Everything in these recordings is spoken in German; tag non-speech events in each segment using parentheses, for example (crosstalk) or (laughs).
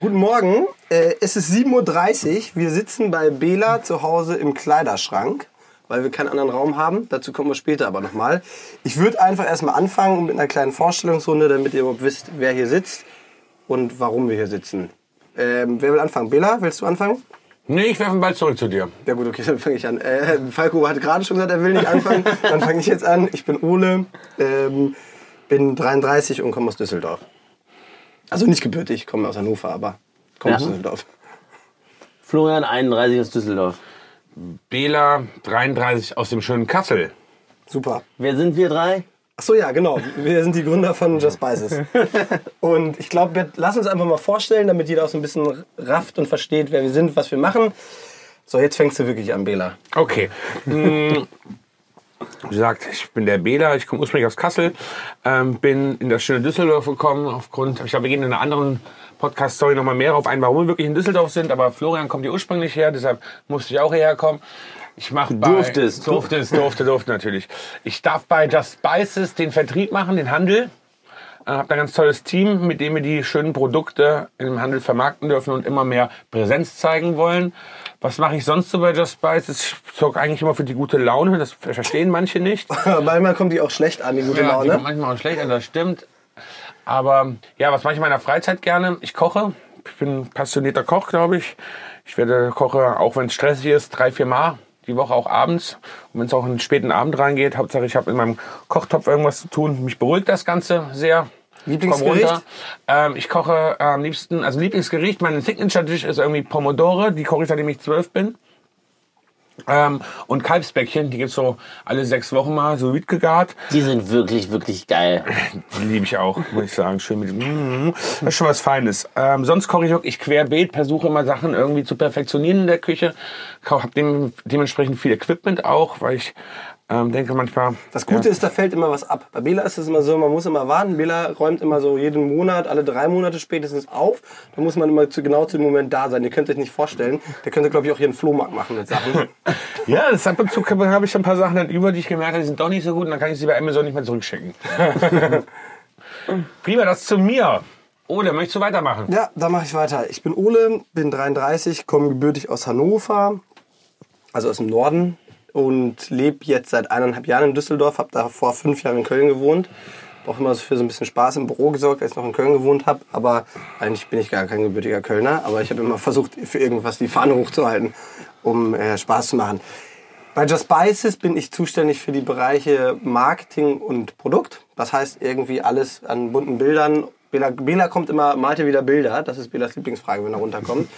Guten Morgen, äh, es ist 7.30 Uhr. Wir sitzen bei Bela zu Hause im Kleiderschrank, weil wir keinen anderen Raum haben. Dazu kommen wir später aber nochmal. Ich würde einfach erstmal anfangen mit einer kleinen Vorstellungsrunde, damit ihr überhaupt wisst, wer hier sitzt und warum wir hier sitzen. Ähm, wer will anfangen? Bela, willst du anfangen? Nee, ich werfe den Ball zurück zu dir. Ja gut, okay, (laughs) dann fange ich an. Äh, Falco hat gerade schon gesagt, er will nicht anfangen. (laughs) dann fange ich jetzt an. Ich bin Ole, ähm, bin 33 und komme aus Düsseldorf. Also nicht gebürtig, komme aus Hannover, aber komme aus Ja. Düsseldorf. Florian, 31 aus Düsseldorf. Bela, 33 aus dem schönen Kassel. Super. Wer sind wir drei? Ach so, ja, genau. Wir sind die Gründer von Just Spices. (laughs) Und ich glaube, lass uns einfach mal vorstellen, damit jeder auch so ein bisschen rafft und versteht, wer wir sind, was wir machen. So, jetzt fängst du wirklich an, Bela. Okay. (laughs) Wie gesagt, ich bin der Bela, ich komme ursprünglich aus Kassel, ähm, bin in das schöne Düsseldorf gekommen aufgrund, ich glaube, wir gehen in einer anderen Podcast-Story nochmal mehr darauf ein, warum wir wirklich in Düsseldorf sind, aber Florian kommt hier ursprünglich her, deshalb musste ich auch hierher kommen. Ich mache bei... Durftest. Durftest, durfte, durfte natürlich. Ich darf bei Just Spices den Vertrieb machen, den Handel. Ich habe da ein ganz tolles Team, mit dem wir die schönen Produkte im Handel vermarkten dürfen und immer mehr Präsenz zeigen wollen. Was mache ich sonst so bei Just Spices? Ich sorge eigentlich immer für die gute Laune. Das verstehen manche nicht. (laughs) Manchmal kommt die auch schlecht an, die gute Ja, die Laune. kommt manchmal auch schlecht an, das stimmt. Aber ja, was mache ich in meiner Freizeit gerne? Ich koche. Ich bin ein passionierter Koch, glaube ich. Ich werde koche, auch wenn es stressig ist, drei, vier Mal die Woche auch abends. Und wenn es auch in den späten Abend reingeht, Hauptsache ich habe in meinem Kochtopf irgendwas zu tun. Mich beruhigt das Ganze sehr. Lieblingsgericht? Ähm, ich koche am liebsten, also Lieblingsgericht, mein Signature-Dish ist irgendwie Pomodore. Die koche ich, seitdem ich zwölf bin. Ähm, und Kalbsbäckchen, die gibt's so alle sechs Wochen mal, so gegart. Die sind wirklich, wirklich geil. (laughs) Die liebe ich auch, muss ich sagen. Schön mit mm, das ist schon was Feines. Ähm, sonst koche ich wirklich querbeet, versuche immer Sachen irgendwie zu perfektionieren in der Küche. Habe dem, dementsprechend viel Equipment auch, weil ich ähm, denke manchmal... Das Gute ist, da fällt immer was ab. Bei Bela ist es immer so, man muss immer warten. Bela räumt immer so jeden Monat, alle drei Monate spätestens auf. Da muss man immer zu, genau zu dem Moment da sein. Ihr könnt euch nicht vorstellen. Der könnte, glaube ich, auch hier einen Flohmarkt machen mit Sachen. (laughs) Ja, das ab und zu habe ich schon ein paar Sachen dann über, die ich gemerkt habe, die sind doch nicht so gut und dann kann ich sie bei Amazon nicht mehr zurückschicken. (laughs) Prima, das zu mir. Ole, möchtest du weitermachen? Ja, da mache ich weiter. Ich bin Ole, bin 33, komme gebürtig aus Hannover, also aus dem Norden und lebe jetzt seit eineinhalb Jahren in Düsseldorf, habe davor fünf Jahre in Köln gewohnt. Auch immer für so ein bisschen Spaß im Büro gesorgt, als ich noch in Köln gewohnt habe. Aber eigentlich bin ich gar kein gebürtiger Kölner. Aber ich habe immer versucht, für irgendwas die Fahne hochzuhalten, um äh, Spaß zu machen. Bei Just Spices bin ich zuständig für die Bereiche Marketing und Produkt. Das heißt irgendwie alles an bunten Bildern. Bela, Bela kommt immer, malte wieder Bilder. Das ist Belas Lieblingsfrage, wenn er runterkommt.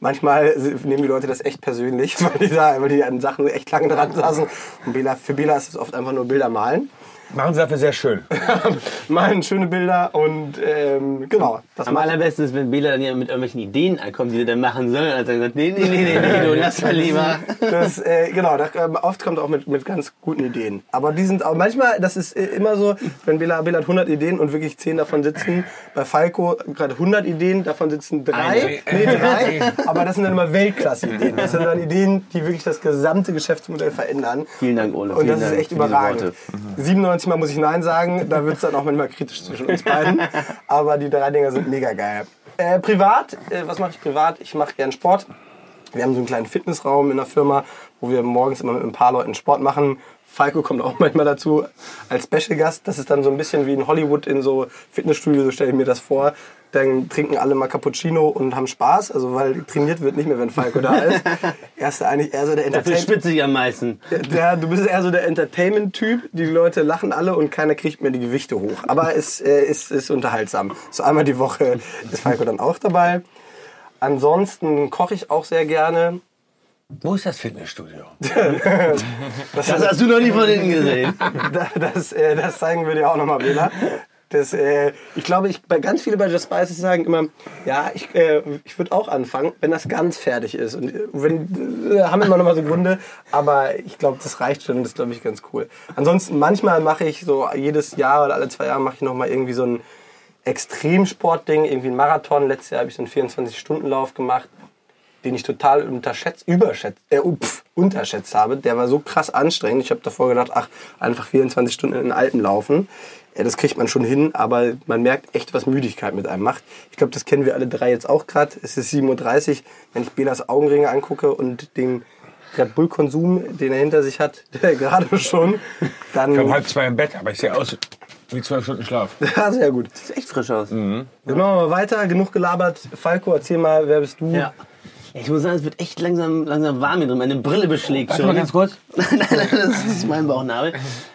Manchmal nehmen die Leute das echt persönlich, (laughs) weil die, da, weil die an Sachen echt lange dran saßen. Und Bela, für Bela ist es oft einfach nur Bilder malen. Machen Sie dafür sehr schön. (laughs) malen schöne Bilder und ähm, genau. Das Am allerbesten ist, wenn Bela dann ja mit irgendwelchen Ideen ankommt, die er dann machen soll. Und dann sagt, er, nee, nee, nee, nee, nee, du lass mal lieber. Das, äh, genau, das, ähm, oft kommt auch mit, mit ganz guten Ideen. Aber die sind auch manchmal, das ist äh, immer so, wenn Bela, Bela hat 100 Ideen und wirklich 10 davon sitzen. Bei Falco gerade 100 Ideen, davon sitzen drei. Eine. Nee, drei. Aber das sind dann immer Weltklasse-Ideen. Das sind dann Ideen, die wirklich das gesamte Geschäftsmodell verändern. Vielen Dank, Ole. Und Vielen das ist Dank echt überragend. Worte. 97 Mal muss ich Nein sagen, da wird es dann auch manchmal kritisch zwischen uns beiden. Aber die drei Dinger sind mega geil. Äh, privat, äh, was mache ich privat? Ich mache gern Sport. Wir haben so einen kleinen Fitnessraum in der Firma, wo wir morgens immer mit ein paar Leuten Sport machen. Falco kommt auch (laughs) manchmal dazu als Special Gast. Das ist dann so ein bisschen wie in Hollywood in so Fitnessstudio, so stelle ich mir das vor. Dann trinken alle mal Cappuccino und haben Spaß, also weil trainiert wird nicht mehr, wenn Falco da ist. (laughs) Er ist eigentlich eher so der Dafür Entertainment. spitze ich am meisten. Der, du bist eher so der Entertainment-Typ. Die Leute lachen alle und keiner kriegt mehr die Gewichte hoch. Aber es äh, ist, ist unterhaltsam. So einmal die Woche ist Falco dann auch dabei. Ansonsten koche ich auch sehr gerne. Wo ist das Fitnessstudio? (laughs) Das hast du noch nie von hinten gesehen. Da- Das, äh, das zeigen wir dir auch nochmal, Bela. Das, äh, ich glaube, ich, bei ganz viele bei Just Spices sagen immer, ja, ich, äh, ich würde auch anfangen, wenn das ganz fertig ist. Und äh, wenn, äh, haben immer noch mal so Gründe, aber ich glaube, das reicht schon das ist, glaube ich, ganz cool. Ansonsten, manchmal mache ich so jedes Jahr oder alle zwei Jahre mache ich noch mal irgendwie so ein Extremsportding, irgendwie ein Marathon. Letztes Jahr habe ich so einen 24-Stunden-Lauf gemacht. den ich total unterschätzt, überschätzt, äh, pf, unterschätzt habe. Der war so krass anstrengend. Ich habe davor gedacht, ach, einfach 24 Stunden in den Alpen laufen. Ja, das kriegt man schon hin, aber man merkt echt, was Müdigkeit mit einem macht. Ich glaube, das kennen wir alle drei jetzt auch gerade. Es ist 7.30 Uhr. Wenn ich Belas Augenringe angucke und den Red Bull-Konsum, den er hinter sich hat, (laughs) der gerade schon, dann... Ich bin halb zwei im Bett, aber ich sehe aus wie zwölf Stunden Schlaf. (laughs) Ja, sehr gut. Sieht echt frisch aus. Machen mal weiter. Genug gelabert. Falco, erzähl mal, wer bist du? Ja. Ich muss sagen, es wird echt langsam, langsam warm hier drin. Meine Brille beschlägt Warte schon. mal ganz kurz. (laughs) nein, nein, das ist mein Bauchnabel.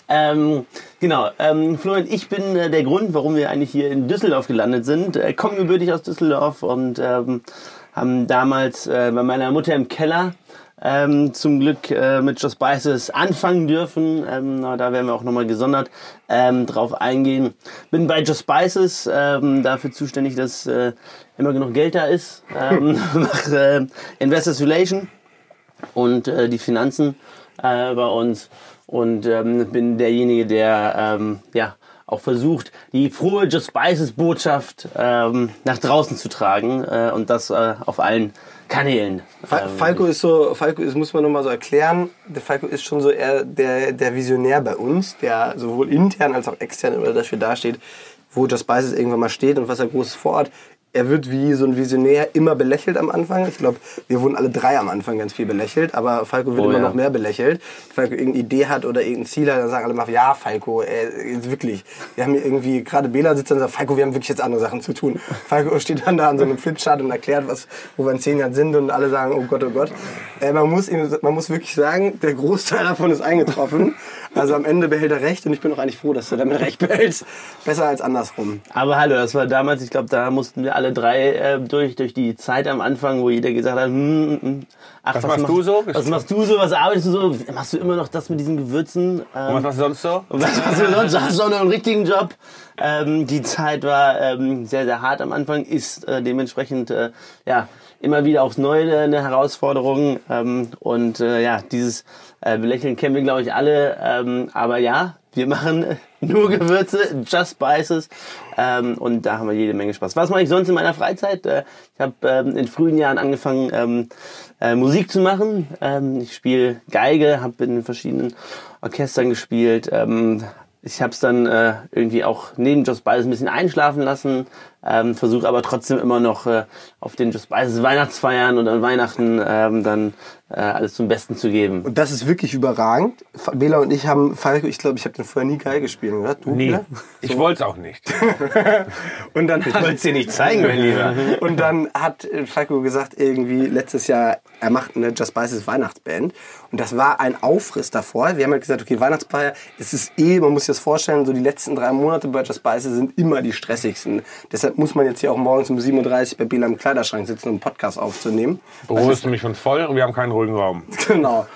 Ähm, genau, ähm, Florian, ich bin äh, der Grund, warum wir eigentlich hier in Düsseldorf gelandet sind. Äh, kommen gebürtig aus Düsseldorf und ähm, haben damals äh, bei meiner Mutter im Keller ähm, zum Glück äh, mit Just Spices anfangen dürfen. Ähm, na, da werden wir auch nochmal gesondert ähm, drauf eingehen. Bin bei Just Spices ähm, dafür zuständig, dass äh, immer genug Geld da ist. Ähm, (laughs) mache äh, Investors Relation und äh, die Finanzen äh, bei uns und ähm, bin derjenige, der ähm, ja auch versucht, die frohe Just Spices Botschaft ähm, nach draußen zu tragen äh, und das äh, auf allen Kanälen. Ähm, Falco ist so, Falco ist, muss man nochmal so erklären, der Falco ist schon so eher der, der Visionär bei uns, der sowohl intern als auch extern immer dafür dasteht, wo Just Spices irgendwann mal steht und was er großes vorhat. Er wird wie so ein Visionär immer belächelt am Anfang. Ich glaube, wir wurden alle drei am Anfang ganz viel belächelt, aber Falco wird Oh immer ja. noch mehr belächelt. Falco irgendeine Idee hat oder irgendein Ziel hat, dann sagen alle mal, ja, Falco, äh, jetzt wirklich. Wir haben hier irgendwie, gerade Bela sitzt dann und sagt, Falco, wir haben wirklich jetzt andere Sachen zu tun. (laughs) Falco steht dann da an so einem Flipchart und erklärt, was, wo wir in zehn Jahren sind und alle sagen, oh Gott, oh Gott. Äh, man, muss ihm, man muss wirklich sagen, der Großteil davon ist eingetroffen. Also am Ende behält er recht und ich bin auch eigentlich froh, dass du damit recht behältst. Besser als andersrum. Aber hallo, das war damals, ich glaube, da mussten wir alle drei äh, durch, durch die Zeit am Anfang, wo jeder gesagt hat, hm, hm, ach, Was machst du so? Was machst du so? Was arbeitest du so? Machst du immer noch das mit diesen Gewürzen? Ähm, Und was machst du sonst so? (laughs) Und was machst du sonst? Hast du auch noch einen richtigen Job? Ähm, die Zeit war ähm, sehr, sehr hart am Anfang, ist äh, dementsprechend äh, ja immer wieder aufs Neue eine Herausforderung. Ähm, und äh, ja, dieses äh, Belächeln kennen wir, glaube ich, alle. Ähm, aber ja, wir machen nur Gewürze, Just Spices. Ähm, und da haben wir jede Menge Spaß. Was mache ich sonst in meiner Freizeit? Äh, ich habe ähm, in frühen Jahren angefangen, ähm, äh, Musik zu machen. Ähm, ich spiele Geige, habe in verschiedenen Orchestern gespielt. Ähm, ich habe es dann äh, irgendwie auch neben Just Spices ein bisschen einschlafen lassen, ähm, versuche aber trotzdem immer noch äh, auf den Just Spices Weihnachtsfeiern und an Weihnachten ähm, dann äh, alles zum Besten zu geben. Und das ist wirklich überragend. Bela und ich haben, Falco, ich glaube, ich habe den vorher nie geil gespielt, oder? Du, Nie. Bela? Ich wollte es auch nicht. (laughs) Und dann Ich wollte es dir nicht zeigen, mein Lieber. (laughs) Und dann hat äh, Falco gesagt, irgendwie letztes Jahr, er macht eine Just Spices Weihnachtsband. Und das war ein Aufriss davor. Wir haben halt gesagt, okay, Weihnachtsfeier, es ist eh, man muss sich das vorstellen, so die letzten drei Monate bei Just Spices sind immer die stressigsten. Deshalb muss man jetzt hier auch morgens um 7.30 Uhr bei Bela im Kleiderschrank sitzen, um einen Podcast aufzunehmen. Büro ist nämlich schon voll und wir haben keinen ruhigen Raum. (laughs) Genau.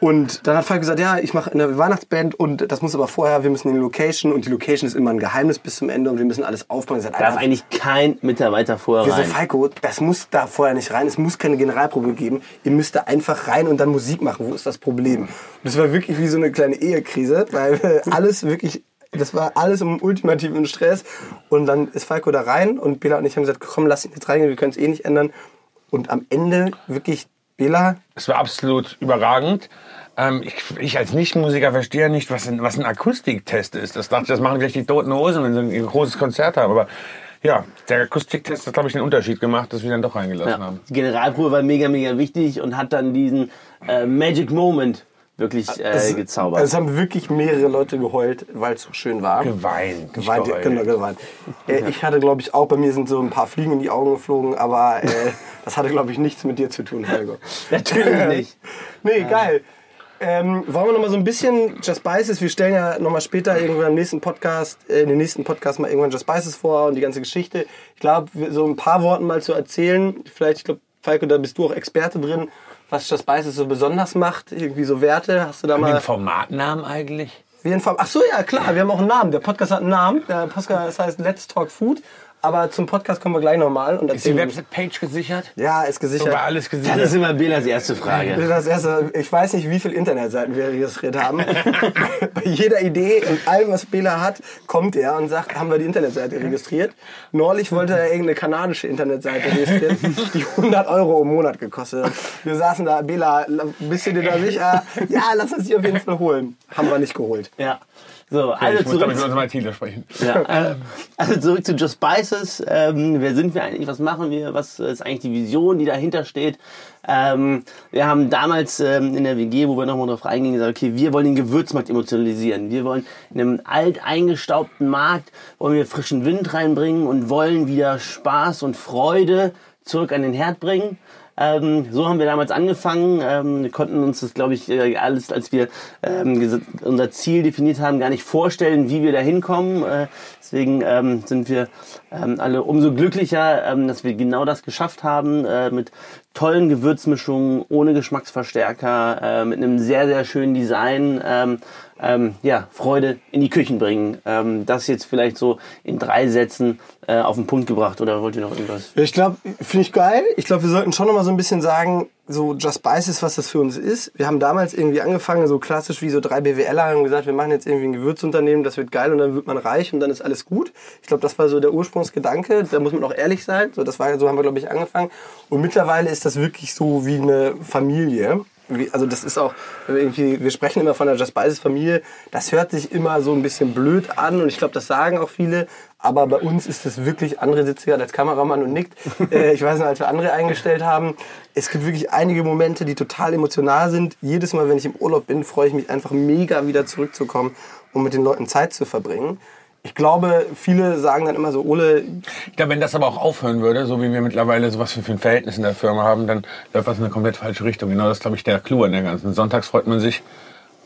Und dann hat Falk gesagt, ja, ich mache eine Weihnachtsband und das muss aber vorher, wir müssen in die Location und die Location ist immer ein Geheimnis bis zum Ende und wir müssen alles aufbauen. Ich sag, Darf eigentlich kein Mitarbeiter vorher wir so, rein. Falco, das muss da vorher nicht rein, es muss keine Generalprobe geben. Ihr müsst da einfach rein und dann Musik machen. Wo ist das Problem? Und das war wirklich wie so eine kleine Ehekrise, weil wir (laughs) alles wirklich, das war alles im ultimativen Stress. Und dann ist Falco da rein und Bela und ich haben gesagt, komm, lass ihn jetzt reingehen, wir können es eh nicht ändern. Und am Ende wirklich, Bela, Es war absolut überragend. Ähm, ich, ich als Nichtmusiker verstehe nicht, was ein, was ein Akustiktest ist. Das dachte ich, das machen gleich die Toten Hosen, wenn sie ein großes Konzert haben. Aber ja, der Akustiktest hat, glaube ich, den Unterschied gemacht, dass wir dann doch reingelassen Ja. haben. Die Generalprobe war mega, mega wichtig und hat dann diesen äh, Magic Moment wirklich äh, es, gezaubert. es haben wirklich mehrere Leute geheult, weil es so schön war. Geweint. Geweint, geheult. genau, geweint. Äh, (laughs) ich hatte, glaube ich, auch, bei mir sind so ein paar Fliegen in die Augen geflogen, aber äh, (laughs) das hatte, glaube ich, nichts mit dir zu tun, Helgo. (laughs) Natürlich nicht. Nee, geil. Ähm, wollen wir noch mal so ein bisschen Just Spices? Wir stellen ja noch mal später irgendwann im nächsten Podcast, äh, in den nächsten Podcast mal irgendwann Just Spices vor und die ganze Geschichte. Ich glaube, so ein paar Worten mal zu erzählen. Vielleicht, ich glaube, Falco, da bist du auch Experte drin, was Just Spices so besonders macht. Irgendwie so Werte. Hast du da Haben mal... einen Formatnamen eigentlich? Wie ein Form- Ach so, ja, klar, wir haben auch einen Namen. Der Podcast hat einen Namen. Der Podcast heißt Let's Talk Food. Aber zum Podcast kommen wir gleich nochmal. Und Ist die Website-Page gesichert? Ja, ist gesichert. war alles Das gesichert. ist immer Belas erste Frage. Das erste, ich weiß nicht, wie viele Internetseiten wir registriert haben. (laughs) Bei jeder Idee und allem, was Bela hat, kommt er und sagt, haben wir die Internetseite registriert. Neulich wollte er irgendeine kanadische Internetseite registrieren, die 100 Euro im Monat gekostet hat. Wir saßen da, Bela, bist du dir da sicher? Ja, lass uns die auf jeden Fall holen. Haben wir nicht geholt. Ja. So, also ich muss damit zurück, mit unserem ITler sprechen. ja, (laughs) äh, also zurück zu Just Spices. Ähm, wer sind wir eigentlich? Was machen wir? Was ist eigentlich die Vision, die dahinter steht? Ähm, wir haben damals ähm, in der WG, wo wir nochmal drauf eingingen, gesagt, okay, wir wollen den Gewürzmarkt emotionalisieren. Wir wollen in einem alt eingestaubten Markt, wollen wir frischen Wind reinbringen und wollen wieder Spaß und Freude zurück an den Herd bringen. Ähm, so haben wir damals angefangen. Ähm, wir konnten uns das, glaube ich, äh, alles, als wir ähm, unser Ziel definiert haben, gar nicht vorstellen, wie wir da hinkommen. Äh, deswegen ähm, sind wir ähm, alle umso glücklicher, ähm, dass wir genau das geschafft haben, äh, mit tollen Gewürzmischungen, ohne Geschmacksverstärker, äh, mit einem sehr, sehr schönen Design. Ähm, ähm, ja, Freude in die Küchen bringen. Ähm, das jetzt vielleicht so in drei Sätzen äh, auf den Punkt gebracht. Oder wollt ihr noch irgendwas? Ich glaube, finde ich geil. Ich glaube, wir sollten schon noch mal so ein bisschen sagen, so Just Spices, was das für uns ist. Wir haben damals irgendwie angefangen, so klassisch wie so drei BWLer haben gesagt, wir machen jetzt irgendwie ein Gewürzunternehmen, das wird geil und dann wird man reich und dann ist alles gut. Ich glaube, das war so der Ursprungsgedanke. Da muss man auch ehrlich sein. So, das war, so haben wir, glaube ich, angefangen. Und mittlerweile ist das wirklich so wie eine Familie. Also das ist auch irgendwie, wir sprechen immer von der Just Spices Familie. Das hört sich immer so ein bisschen blöd an und ich glaube, das sagen auch viele. Aber bei uns ist es wirklich, André sitzt hier als Kameramann und nickt. (laughs) Äh, ich weiß noch, als wir André eingestellt haben, es gibt wirklich einige Momente, die total emotional sind. Jedes Mal, wenn ich im Urlaub bin, freue ich mich einfach mega wieder zurückzukommen und mit den Leuten Zeit zu verbringen. Ich glaube, viele sagen dann immer so, Ole, Ich glaube, wenn das aber auch aufhören würde, so wie wir mittlerweile sowas für ein Verhältnis in der Firma haben, dann läuft das in eine komplett falsche Richtung. Genau das ist, glaube ich, der Clou an der ganzen. Sonntags freut man sich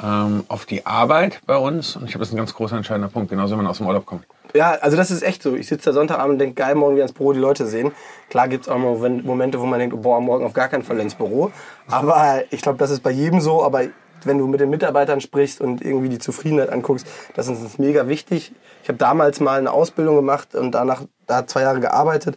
ähm, auf die Arbeit bei uns. Und ich glaube, das ist ein ganz großer entscheidender Punkt, genauso wenn man aus dem Urlaub kommt. Ja, also das ist echt so. Ich sitze da Sonntagabend und denke, geil, morgen wieder ins Büro die Leute sehen. Klar gibt's auch mal Momen- Momente, wo man denkt, oh, boah, morgen auf gar keinen Fall ins Büro. Aber ich glaube, das ist bei jedem so. Aber wenn du mit den Mitarbeitern sprichst und irgendwie die Zufriedenheit anguckst, das ist uns mega wichtig. Ich habe damals mal eine Ausbildung gemacht und danach da zwei Jahre gearbeitet.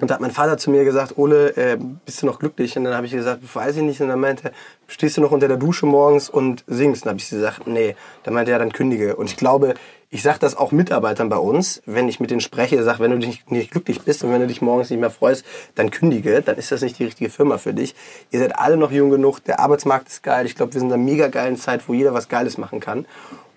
Und da hat mein Vater zu mir gesagt, Ole, äh, bist du noch glücklich? Und dann habe ich gesagt, weiß ich nicht. Und dann meinte er, stehst du noch unter der Dusche morgens und singst? Und dann habe ich gesagt, nee. Dann meinte er, dann kündige. Und ich glaube, ich sage das auch Mitarbeitern bei uns, wenn ich mit denen spreche, sage, wenn du dich nicht glücklich bist und wenn du dich morgens nicht mehr freust, dann kündige, dann ist das nicht die richtige Firma für dich. Ihr seid alle noch jung genug, der Arbeitsmarkt ist geil. Ich glaube, wir sind in einer mega geilen Zeit, wo jeder was Geiles machen kann.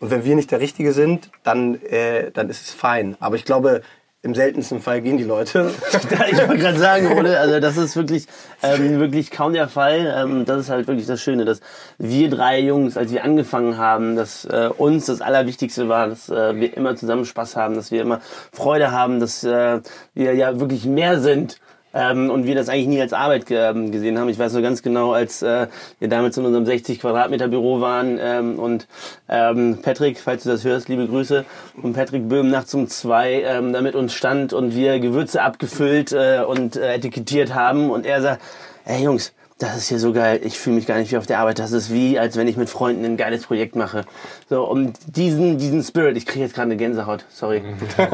Und wenn wir nicht der Richtige sind, dann, äh, dann ist es fein. Aber ich glaube, im seltensten Fall gehen die Leute. (laughs) ich wollte gerade sagen, Ole, also das ist wirklich, ähm, wirklich kaum der Fall. Ähm, das ist halt wirklich das Schöne, dass wir drei Jungs, als wir angefangen haben, dass äh, uns das Allerwichtigste war, dass äh, wir immer zusammen Spaß haben, dass wir immer Freude haben, dass äh, wir ja wirklich mehr sind. Ähm, und wir das eigentlich nie als Arbeit ähm, gesehen haben. Ich weiß so ganz genau, als äh, wir damals in unserem 60 Quadratmeter Büro waren ähm, und ähm, Patrick, falls du das hörst, liebe Grüße, und Patrick Böhm nachts um zwei ähm, da mit uns stand und wir Gewürze abgefüllt äh, und äh, etikettiert haben und er sagt, ey Jungs, das ist hier so geil, ich fühle mich gar nicht wie auf der Arbeit, das ist wie, als wenn ich mit Freunden ein geiles Projekt mache. So, und diesen, diesen Spirit, ich kriege jetzt gerade eine Gänsehaut, sorry.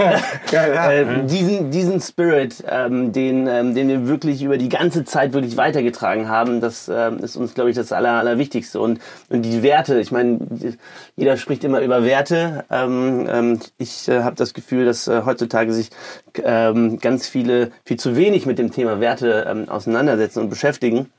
(laughs) äh, diesen, diesen Spirit, ähm, den, ähm, den wir wirklich über die ganze Zeit wirklich weitergetragen haben, das ähm, ist uns, glaube ich, das Aller, Allerwichtigste. Und, und die Werte, ich meine, jeder spricht immer über Werte. Ähm, ähm, ich äh, habe das Gefühl, dass äh, heutzutage sich ähm, ganz viele viel zu wenig mit dem Thema Werte ähm, auseinandersetzen und beschäftigen.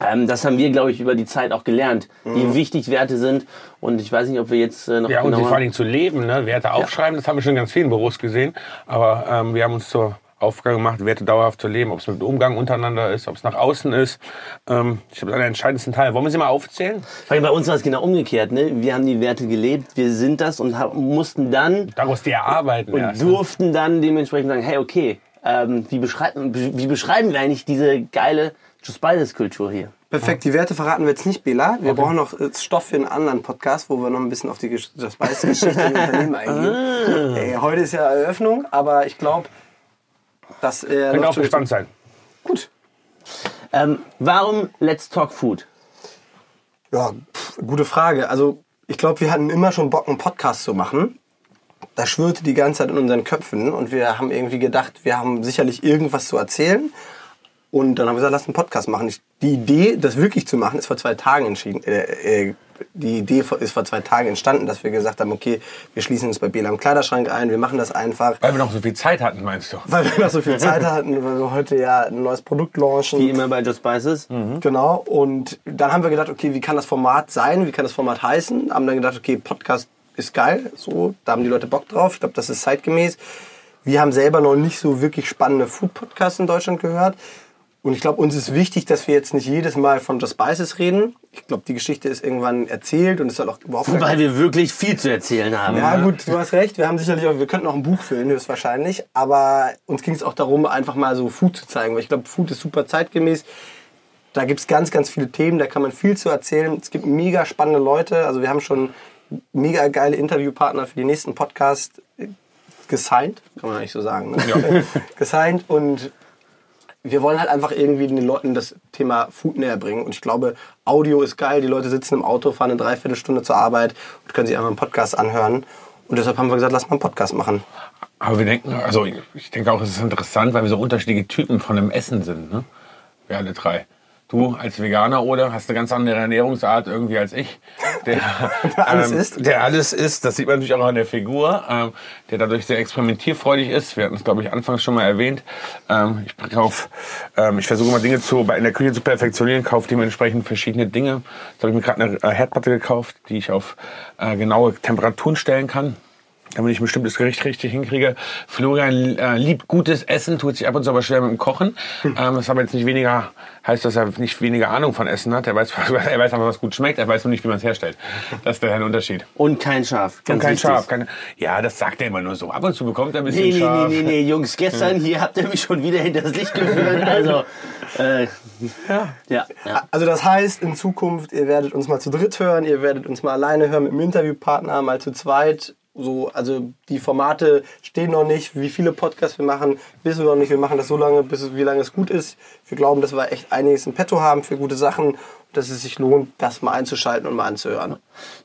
Ähm, das haben wir, glaube ich, über die Zeit auch gelernt, wie wichtig Werte sind. Und ich weiß nicht, ob wir jetzt äh, noch Ja, und vor allen Dingen zu leben, ne? Werte aufschreiben, das haben wir schon in ganz vielen Büros gesehen. Aber ähm, wir haben uns zur Aufgabe gemacht, Werte dauerhaft zu leben, ob es mit Umgang untereinander ist, ob es nach außen ist. Ähm, ich glaube, das ist der entscheidendsten Teil. Wollen wir sie mal aufzählen? Weil bei uns war es genau umgekehrt. Ne? Wir haben die Werte gelebt, wir sind das und haben, mussten dann Daraus die erarbeiten und erst. ne? durften dann dementsprechend sagen, hey, okay, ähm, wie, beschreiben, wie beschreiben wir eigentlich diese geile Just Spices Kultur hier? Perfekt, die Werte verraten wir jetzt nicht, Bela. Wir brauchen noch äh, Stoff für einen anderen Podcast, wo wir noch ein bisschen auf die Gesch- Just Spice-Geschichte im Unternehmen eingehen. Ey, heute ist ja Eröffnung, aber ich glaube, dass... Äh, läuft auch gespannt sein. Gut. Ähm, warum Let's Talk Food? Ja, pff, gute Frage. Also ich glaube, wir hatten immer schon Bock, einen Podcast zu machen. das schwirrte die ganze Zeit in unseren Köpfen und wir haben irgendwie gedacht, wir haben sicherlich irgendwas zu erzählen. Und dann haben wir gesagt, lass einen Podcast machen. Ich, die Idee, das wirklich zu machen, ist vor zwei Tagen entschieden. Äh, äh, die Idee ist vor zwei Tagen entstanden, dass wir gesagt haben, okay, wir schließen uns bei Bela im Kleiderschrank ein, wir machen das einfach. Weil wir noch so viel Zeit hatten, meinst du? Weil wir noch so viel Zeit (laughs) hatten, weil wir heute ja ein neues Produkt launchen. Wie immer bei Just Spices. Genau. Und dann haben wir gedacht, okay, wie kann das Format sein? Wie kann das Format heißen? Haben dann gedacht, okay, Podcast ist geil. So, da haben die Leute Bock drauf. Ich glaube, das ist zeitgemäß. Wir haben selber noch nicht so wirklich spannende Food-Podcasts in Deutschland gehört. Und ich glaube, uns ist wichtig, dass wir jetzt nicht jedes Mal von Just Spices reden. Ich glaube, die Geschichte ist irgendwann erzählt und es soll auch überhaupt Weil wir wirklich viel zu erzählen haben. ja, gut, du hast recht. Wir haben sicherlich auch, wir könnten auch ein Buch füllen, höchstwahrscheinlich. Aber uns ging es auch darum, einfach mal so Food zu zeigen. Weil ich glaube, Food ist super zeitgemäß. Da gibt es ganz, ganz viele Themen, da kann man viel zu erzählen. Es gibt mega spannende Leute. Also wir haben schon mega geile Interviewpartner für den nächsten Podcast äh, gesigned, kann man eigentlich so sagen. Ne? (laughs) gesigned und wir wollen halt einfach irgendwie den Leuten das Thema Food näher bringen. Und ich glaube, Audio ist geil. Die Leute sitzen im Auto, fahren eine Dreiviertelstunde zur Arbeit und können sich einfach einen Podcast anhören. Und deshalb haben wir gesagt, lass mal einen Podcast machen. Aber wir denken, also ich denke auch, es ist interessant, weil wir so unterschiedliche Typen von dem Essen sind, ne? Wir alle drei. Du als Veganer oder hast eine ganz andere Ernährungsart irgendwie als ich. (laughs) Der, alles ähm, isst. Der alles isst, das sieht man natürlich auch an der Figur, ähm, der dadurch sehr experimentierfreudig ist. Wir hatten es, glaube ich, anfangs schon mal erwähnt. Ähm, ich kauf, ähm, ich versuche immer Dinge zu, bei- in der Küche zu perfektionieren, kaufe dementsprechend verschiedene Dinge. Jetzt habe ich mir gerade eine äh, Herdplatte gekauft, die ich auf äh, genaue Temperaturen stellen kann damit ich ein bestimmtes Gericht richtig hinkriege. Florian äh, liebt gutes Essen, tut sich ab und zu aber schwer mit dem Kochen. Ähm, das aber jetzt nicht weniger heißt, dass er nicht weniger Ahnung von Essen hat. Er weiß, (laughs) er weiß aber, was gut schmeckt. Er weiß nur nicht, wie man es herstellt. Das ist der Unterschied. Und kein Schaf. Ganz Und kein wichtig. Schaf. Keine, ja, das sagt er immer nur so. Ab und zu bekommt er ein bisschen Nee, nee, nee, Schaf. nee, nee, Jungs, gestern hier habt ihr mich schon wieder hinters Licht geführt. Also, äh, ja. ja, ja. Also das heißt, in Zukunft, ihr werdet uns mal zu dritt hören, ihr werdet uns mal alleine hören mit einem Interviewpartner, mal zu zweit. So, also die Formate stehen noch nicht, wie viele Podcasts wir machen, wissen wir noch nicht. Wir machen das so lange, bis wie lange es gut ist. Wir glauben, dass wir echt einiges im Petto haben für gute Sachen und dass es sich lohnt, das mal einzuschalten und mal anzuhören.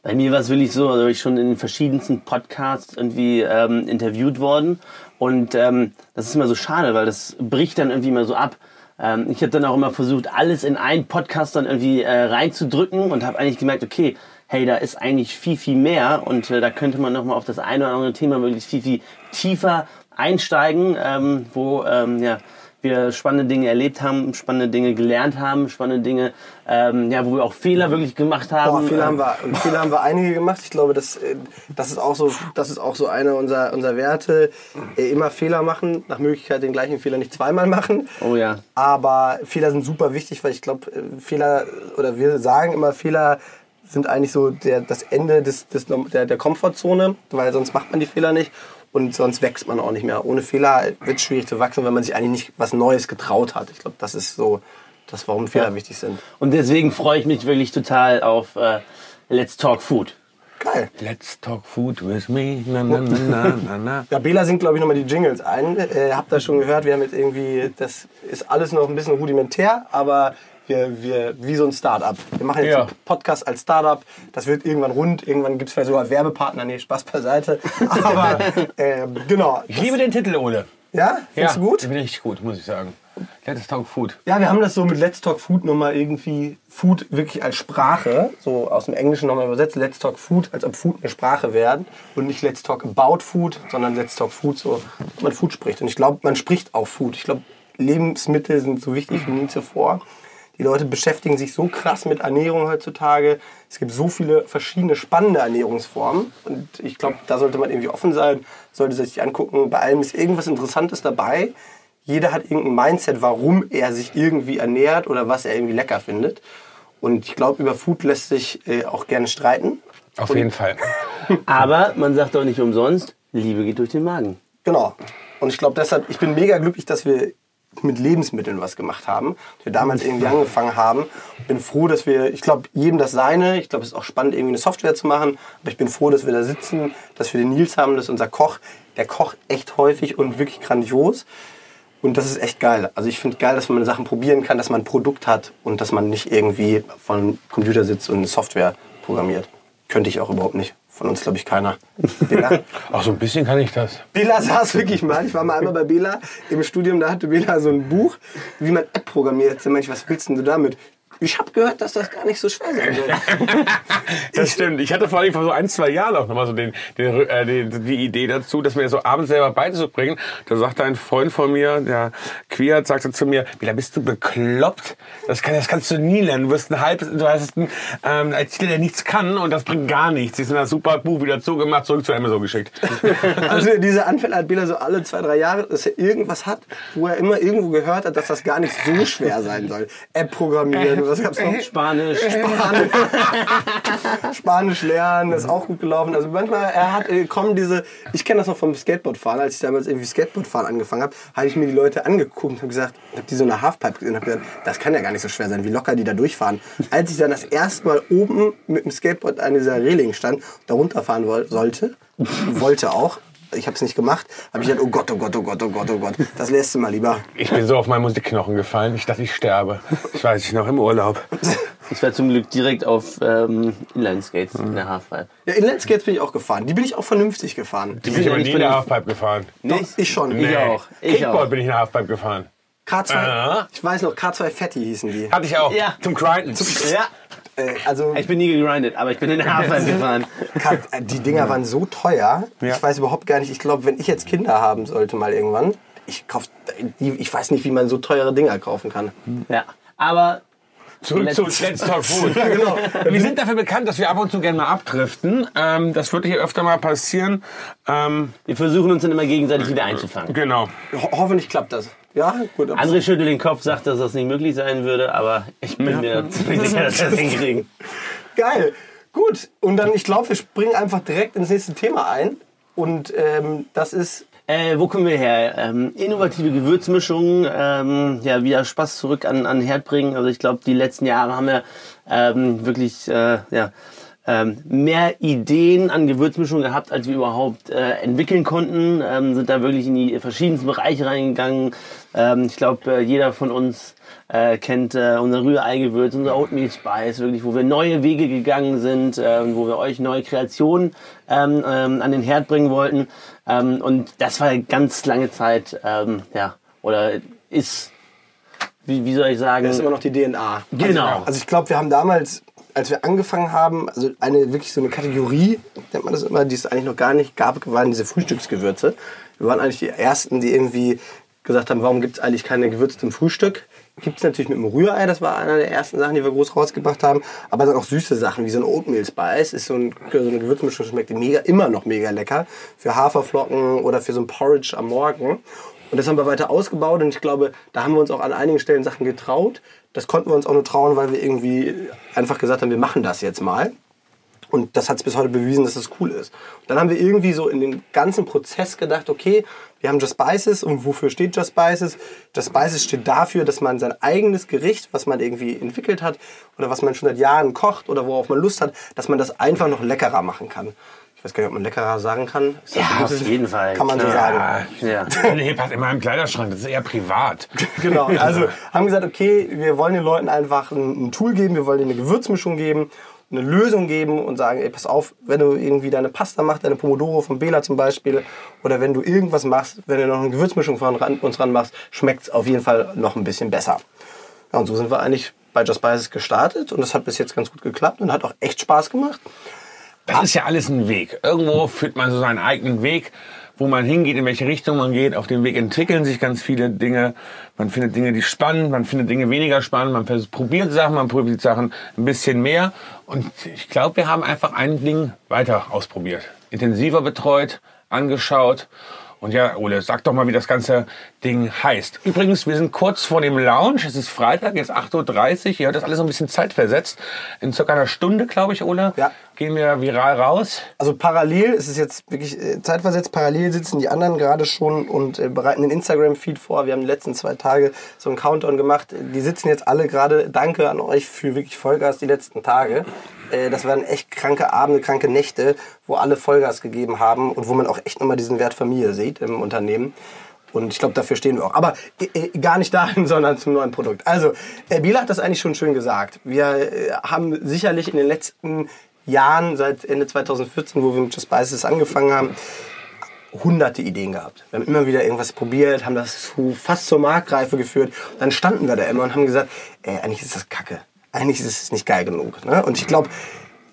Bei mir war es wirklich so, also ich schon in verschiedensten Podcasts irgendwie ähm, interviewt worden. Und ähm, das ist immer so schade, weil das bricht dann irgendwie immer so ab. Ähm, ich habe dann auch immer versucht, alles in einen Podcast dann irgendwie äh, reinzudrücken und habe eigentlich gemerkt, okay, hey, da ist eigentlich viel, viel mehr und äh, da könnte man nochmal auf das eine oder andere Thema möglichst viel, viel tiefer einsteigen, ähm, wo ähm, ja, wir spannende Dinge erlebt haben, spannende Dinge gelernt haben, spannende Dinge, ähm, ja, wo wir auch Fehler wirklich gemacht haben. Boah, Fehler Ähm, haben wir, und Fehler haben wir einige gemacht. Ich glaube, das, äh, das ist auch so, das ist auch so einer unserer, unserer Werte. Äh, Immer Fehler machen, nach Möglichkeit den gleichen Fehler nicht zweimal machen. Oh ja. Aber Fehler sind super wichtig, weil ich glaube, äh, Fehler, oder wir sagen immer, Fehler sind eigentlich so der, das Ende des, des, der, der Komfortzone, weil sonst macht man die Fehler nicht und sonst wächst man auch nicht mehr. Ohne Fehler wird es schwierig zu wachsen, wenn man sich eigentlich nicht was Neues getraut hat. Ich glaube, das ist so das, warum Fehler wichtig sind. Und deswegen freue ich mich wirklich total auf äh, Let's Talk Food. Geil. Let's talk food with me. Na, na, na, na, na, na. (laughs) Ja, Bela singt, glaube ich, nochmal die Jingles ein. Äh, habt ihr schon gehört, wir haben jetzt irgendwie, das ist alles noch ein bisschen rudimentär, aber wir, wir, wie so ein Start-up. Wir machen jetzt Ja. einen Podcast als Start-up. Das wird irgendwann rund. Irgendwann gibt es vielleicht sogar Werbepartner. Nee, Spaß beiseite. (laughs) Aber äh, genau. Ich liebe den Titel, Ole. Ja, findest du gut? Ich richtig gut, muss ich sagen. Let's talk food. Ja, wir haben das so mit Let's Talk Food nochmal irgendwie, Food wirklich als Sprache, so aus dem Englischen nochmal übersetzt, Let's Talk Food, als ob Food eine Sprache wäre und nicht Let's Talk About Food, sondern Let's Talk Food, so, man Food spricht. Und ich glaube, man spricht auch Food. Ich glaube, Lebensmittel sind so wichtig wie nie zuvor. Die Leute beschäftigen sich so krass mit Ernährung heutzutage. Es gibt so viele verschiedene spannende Ernährungsformen. Und ich glaube, da sollte man irgendwie offen sein, sollte sich angucken. Bei allem ist irgendwas Interessantes dabei. Jeder hat irgendein Mindset, warum er sich irgendwie ernährt oder was er irgendwie lecker findet. Und ich glaube, über Food lässt sich äh, auch gerne streiten. Auf jeden Fall. (laughs) Aber man sagt doch nicht umsonst, Liebe geht durch den Magen. Genau. Und ich glaube deshalb, ich bin mega glücklich, dass wir mit Lebensmitteln was gemacht haben. Dass wir damals irgendwie angefangen haben. Bin froh, dass wir, ich glaube, jedem das seine. Ich glaube, es ist auch spannend, irgendwie eine Software zu machen. Aber ich bin froh, dass wir da sitzen, dass wir den Nils haben, das ist unser Koch. Der kocht echt häufig und wirklich grandios. Und das ist echt geil. Also ich finde geil, dass man Sachen probieren kann, dass man ein Produkt hat und dass man nicht irgendwie vor einem Computer sitzt und eine Software programmiert. Könnte ich auch überhaupt nicht. Von uns, glaube ich, keiner. Bela? (laughs) Ach, so ein bisschen kann ich das. Bela saß wirklich mal. Ich war mal einmal bei Bela im Studium, da hatte Bela so ein Buch, wie man App programmiert. Da meinte ich, was willst denn du damit? Ich habe gehört, dass das gar nicht so schwer sein soll. (laughs) Das stimmt. Ich hatte vor allem vor so ein, zwei Jahren auch nochmal so den, den, äh, die, die Idee dazu, dass wir so abends selber beizubringen. Da sagte ein Freund von mir, der queer, sagte zu mir, wie bist du bekloppt? Das, kann, das kannst du nie lernen. Du wirst ein halb, du hast einen ähm, Erzähler, der nichts kann und das bringt gar nichts. Die sind das super Buch wieder zugemacht, zurück zu Amazon geschickt. (laughs) Also diese Anfälle hat Bela so alle zwei, drei Jahre, dass er irgendwas hat, wo er immer irgendwo gehört hat, dass das gar nicht so schwer sein soll. App programmieren, was gab's noch? Spanisch. Spanisch. (laughs) Spanisch lernen, ist auch gut gelaufen. Also manchmal, er hat, äh, kommen diese, ich kenne das noch vom Skateboardfahren, als ich damals irgendwie Skateboardfahren angefangen habe, habe ich mir die Leute angeguckt und habe gesagt, habe die so eine Halfpipe gesehen und habe gesagt, das kann ja gar nicht so schwer sein, wie locker die da durchfahren. Als ich dann das erste Mal oben mit dem Skateboard an dieser Reling stand, da runterfahren woll sollte, wollte auch, ich habe es nicht gemacht, habe ich gedacht, oh Gott, oh Gott, oh Gott, oh Gott, oh Gott, das lässt du mal lieber. Ich bin so auf meinen Musikknochen gefallen. Ich dachte, ich sterbe. Ich weiß ich noch im Urlaub. Ich war zum Glück direkt auf ähm, Inline-Skates in der Halfpipe. Ja, Inlineskates bin ich auch gefahren. Die bin ich auch vernünftig gefahren. Die bin ich aber nicht nie in der Halfpipe gefahren. Doch, ich schon. Ich auch. Ich Kickboard auch. bin ich in der Halfpipe gefahren. K2, Ah. ich weiß noch, K2 Fatty hießen die. Hatte ich auch. Ja. Zum Grinden. Ja, Äh, also ich bin nie gegrindet, aber ich bin in der Halfpipe (laughs) gefahren. Äh, die Dinger waren so teuer. Ja. Ich weiß überhaupt gar nicht. Ich glaube, wenn ich jetzt Kinder haben sollte mal irgendwann, ich kauf, ich weiß nicht, wie man so teure Dinger kaufen kann. Ja, aber Zurück Let's- zu Let's Talk Food. genau. (laughs) Wir sind dafür bekannt, dass wir ab und zu gerne mal abdriften. Ähm, das wird hier öfter mal passieren. Ähm, wir versuchen uns dann immer gegenseitig wieder einzufangen. genau. Ho hoffentlich klappt das. Ja, gut. André schüttelt den Kopf, sagt, dass das nicht möglich sein würde, aber ich bin mir (laughs) ziemlich sicher, dass wir das hinkriegen. Geil. Gut. Und dann, ich glaube, wir springen einfach direkt ins nächste Thema ein. Und ähm, das ist Äh, wo kommen wir her? Ähm, innovative Gewürzmischungen, ähm, ja, wieder Spaß zurück an, an Herd bringen. Also ich glaube, die letzten Jahre haben wir ähm, wirklich äh, ja, ähm, mehr Ideen an Gewürzmischungen gehabt, als wir überhaupt äh, entwickeln konnten. Ähm, sind da wirklich in die verschiedensten Bereiche reingegangen. Ähm, ich glaube, äh, jeder von uns äh, kennt äh, unser Rührei-Gewürz, unser Oatmeal Spice, wirklich, wo wir neue Wege gegangen sind, ähm, wo wir euch neue Kreationen ähm, ähm, an den Herd bringen wollten. Ähm, und das war ganz lange Zeit, ähm, ja, oder ist, wie, wie soll ich sagen, Das ist immer noch die DNA. Genau. Also, also ich glaube, wir haben damals, als wir angefangen haben, also eine wirklich so eine Kategorie, nennt man das immer, die es eigentlich noch gar nicht gab, waren diese Frühstücksgewürze. Wir waren eigentlich die Ersten, die irgendwie gesagt haben, warum gibt es eigentlich keine Gewürze zum Frühstück? Gibt es natürlich mit dem Rührei, das war einer der ersten Sachen, die wir groß rausgebracht haben. Aber dann auch süße Sachen, wie so ein Oatmeal Spice, ist so, ein, so eine Gewürzmischung, schmeckt mega, immer noch mega lecker. Für Haferflocken oder für so ein Porridge am Morgen. Und das haben wir weiter ausgebaut und ich glaube, da haben wir uns auch an einigen Stellen Sachen getraut. Das konnten wir uns auch nur trauen, weil wir irgendwie einfach gesagt haben, wir machen das jetzt mal. Und das hat es bis heute bewiesen, dass es cool ist. Und dann haben wir irgendwie so in den ganzen Prozess gedacht, okay, wir haben Just Spices und wofür steht Just Spices? Just Spices steht dafür, dass man sein eigenes Gericht, was man irgendwie entwickelt hat oder was man schon seit Jahren kocht oder worauf man Lust hat, dass man das einfach noch leckerer machen kann. Ich weiß gar nicht, ob man leckerer sagen kann. Ist das ja, auf jeden Fall. Kann man so klar. sagen. Ja. (laughs) Nee, passt in meinem Kleiderschrank. Das ist eher privat. (laughs) Genau, also haben gesagt, okay, wir wollen den Leuten einfach ein, ein Tool geben, wir wollen ihnen eine Gewürzmischung geben, eine Lösung geben und sagen, ey, pass auf, wenn du irgendwie deine Pasta machst, deine Pomodoro von Bela zum Beispiel, oder wenn du irgendwas machst, wenn du noch eine Gewürzmischung von uns ran machst, schmeckt es auf jeden Fall noch ein bisschen besser. Ja, und so sind wir eigentlich bei Just Spices gestartet und das hat bis jetzt ganz gut geklappt und hat auch echt Spaß gemacht. Das ist ja alles ein Weg. Irgendwo führt man so seinen eigenen Weg, wo man hingeht, in welche Richtung man geht. Auf dem Weg entwickeln sich ganz viele Dinge. Man findet Dinge, die spannend, man findet Dinge weniger spannend, man probiert Sachen, man probiert Sachen ein bisschen mehr. Und ich glaube, wir haben einfach ein Ding weiter ausprobiert. Intensiver betreut, angeschaut. Und ja, Ole, sag doch mal, wie das ganze Ding heißt. Übrigens, wir sind kurz vor dem Lounge. Es ist Freitag, jetzt 8.30 Uhr. Ihr hört das alles so ein bisschen zeitversetzt. In circa einer Stunde, glaube ich, Ole, Ja. gehen wir viral raus. Also parallel, es ist jetzt wirklich äh, zeitversetzt, parallel sitzen die anderen gerade schon und äh, bereiten den Instagram-Feed vor. Wir haben die letzten zwei Tage so einen Countdown gemacht. Die sitzen jetzt alle gerade, danke an euch für wirklich Vollgas die letzten Tage. Äh, das waren echt kranke Abende, kranke Nächte, wo alle Vollgas gegeben haben und wo man auch echt nochmal diesen Wert Familie sieht im Unternehmen. Und ich glaube, dafür stehen wir auch. Aber äh, äh, gar nicht dahin, (laughs) sondern zum neuen Produkt. Also, äh, Bila hat das eigentlich schon schön gesagt. Wir äh, haben sicherlich in den letzten Jahren, seit Ende 2014, wo wir mit Just Spices angefangen haben, hunderte Ideen gehabt. Wir haben immer wieder irgendwas probiert, haben das zu, fast zur Marktreife geführt. Dann standen wir da immer und haben gesagt, ey, eigentlich ist das Kacke. Eigentlich ist es nicht geil genug. Ne? Und ich glaube,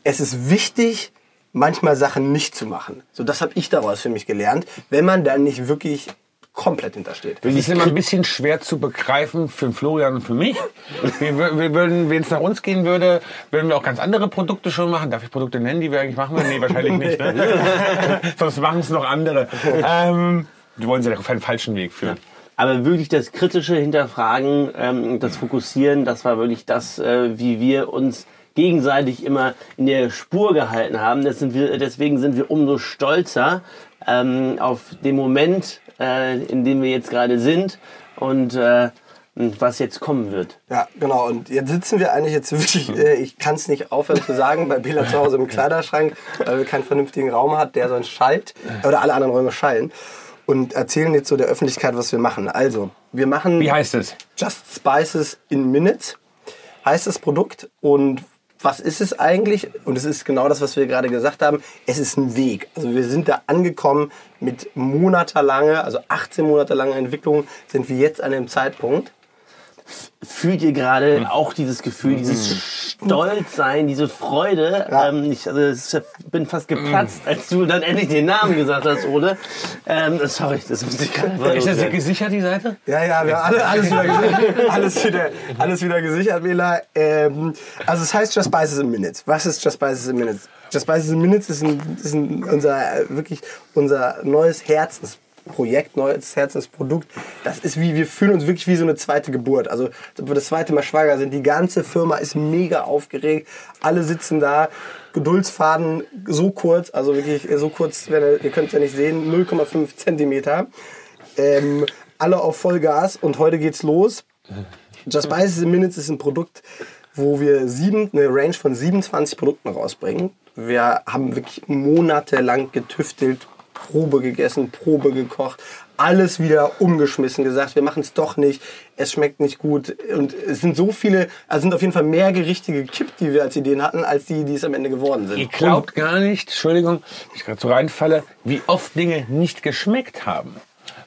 es ist wichtig, manchmal Sachen nicht zu machen. So, das habe ich daraus für mich gelernt, wenn man dann nicht wirklich komplett hintersteht. Das ist immer ein bisschen schwer zu begreifen für Florian und für mich. Wir, wir würden, wenn es nach uns gehen würde, würden wir auch ganz andere Produkte schon machen. Darf ich Produkte nennen, die wir eigentlich machen würden? Nee, wahrscheinlich nicht. Ne? (laughs) Sonst machen es noch andere. Ähm, wir wollen sie auf einen falschen Weg führen. Aber wirklich das kritische Hinterfragen, ähm, das Fokussieren, das war wirklich das, äh, wie wir uns gegenseitig immer in der Spur gehalten haben. Das sind wir, deswegen sind wir umso stolzer ähm, auf den Moment, äh, in dem wir jetzt gerade sind und äh, was jetzt kommen wird. Ja, genau. Und jetzt sitzen wir eigentlich jetzt wirklich, (laughs) äh, ich kann es nicht aufhören zu sagen, bei Bela zu Hause im Kleiderschrank, weil wir keinen vernünftigen Raum hat, der sonst schallt, oder alle anderen Räume schallen. Und erzählen jetzt so der Öffentlichkeit, was wir machen. Also, wir machen Wie heißt es? Just Spices in Minutes, heißt das Produkt. Und was ist es eigentlich? Und es ist genau das, was wir gerade gesagt haben. Es ist ein Weg. Also wir sind da angekommen mit monatelange, also 18 Monate lange Entwicklung, sind wir jetzt an dem Zeitpunkt. Fühlt ihr gerade auch dieses Gefühl, dieses Stolzsein, diese Freude? Ja. Ähm, ich also, bin fast geplatzt, als du dann endlich den Namen gesagt hast, Ole. Ähm, sorry, das muss ich gerade Ist das gesichert, die Seite? Ja, ja, wir haben alle, alles, wieder gesichert, (laughs) alles, wieder, alles wieder gesichert, Wähler. Ähm, also es heißt Just Spices in Minutes. Was ist Just Spices in Minutes? Just Spices in Minutes ist, ein, ist ein, unser, wirklich unser neues Herzensprojekt, neues Herzensprodukt. Das ist wie, wir fühlen uns wirklich wie so eine zweite Geburt. Also, als ob wir das zweite Mal schwanger sind. Die ganze Firma ist mega aufgeregt. Alle sitzen da. Geduldsfaden so kurz, also wirklich so kurz, wenn ihr, ihr könnt es ja nicht sehen, 0,5 Zentimeter. Ähm, alle auf Vollgas und heute geht's los. Just Spices in Minutes ist ein Produkt, wo wir sieben, eine Range von 27 Produkten rausbringen. Wir haben wirklich monatelang getüftelt, Probe gegessen, Probe gekocht, alles wieder umgeschmissen, gesagt, wir machen es doch nicht, es schmeckt nicht gut. Und es sind so viele, also sind auf jeden Fall mehr Gerichte gekippt, die wir als Ideen hatten, als die, die es am Ende geworden sind. Ihr glaubt gar nicht, Entschuldigung, ich gerade so reinfalle, wie oft Dinge nicht geschmeckt haben.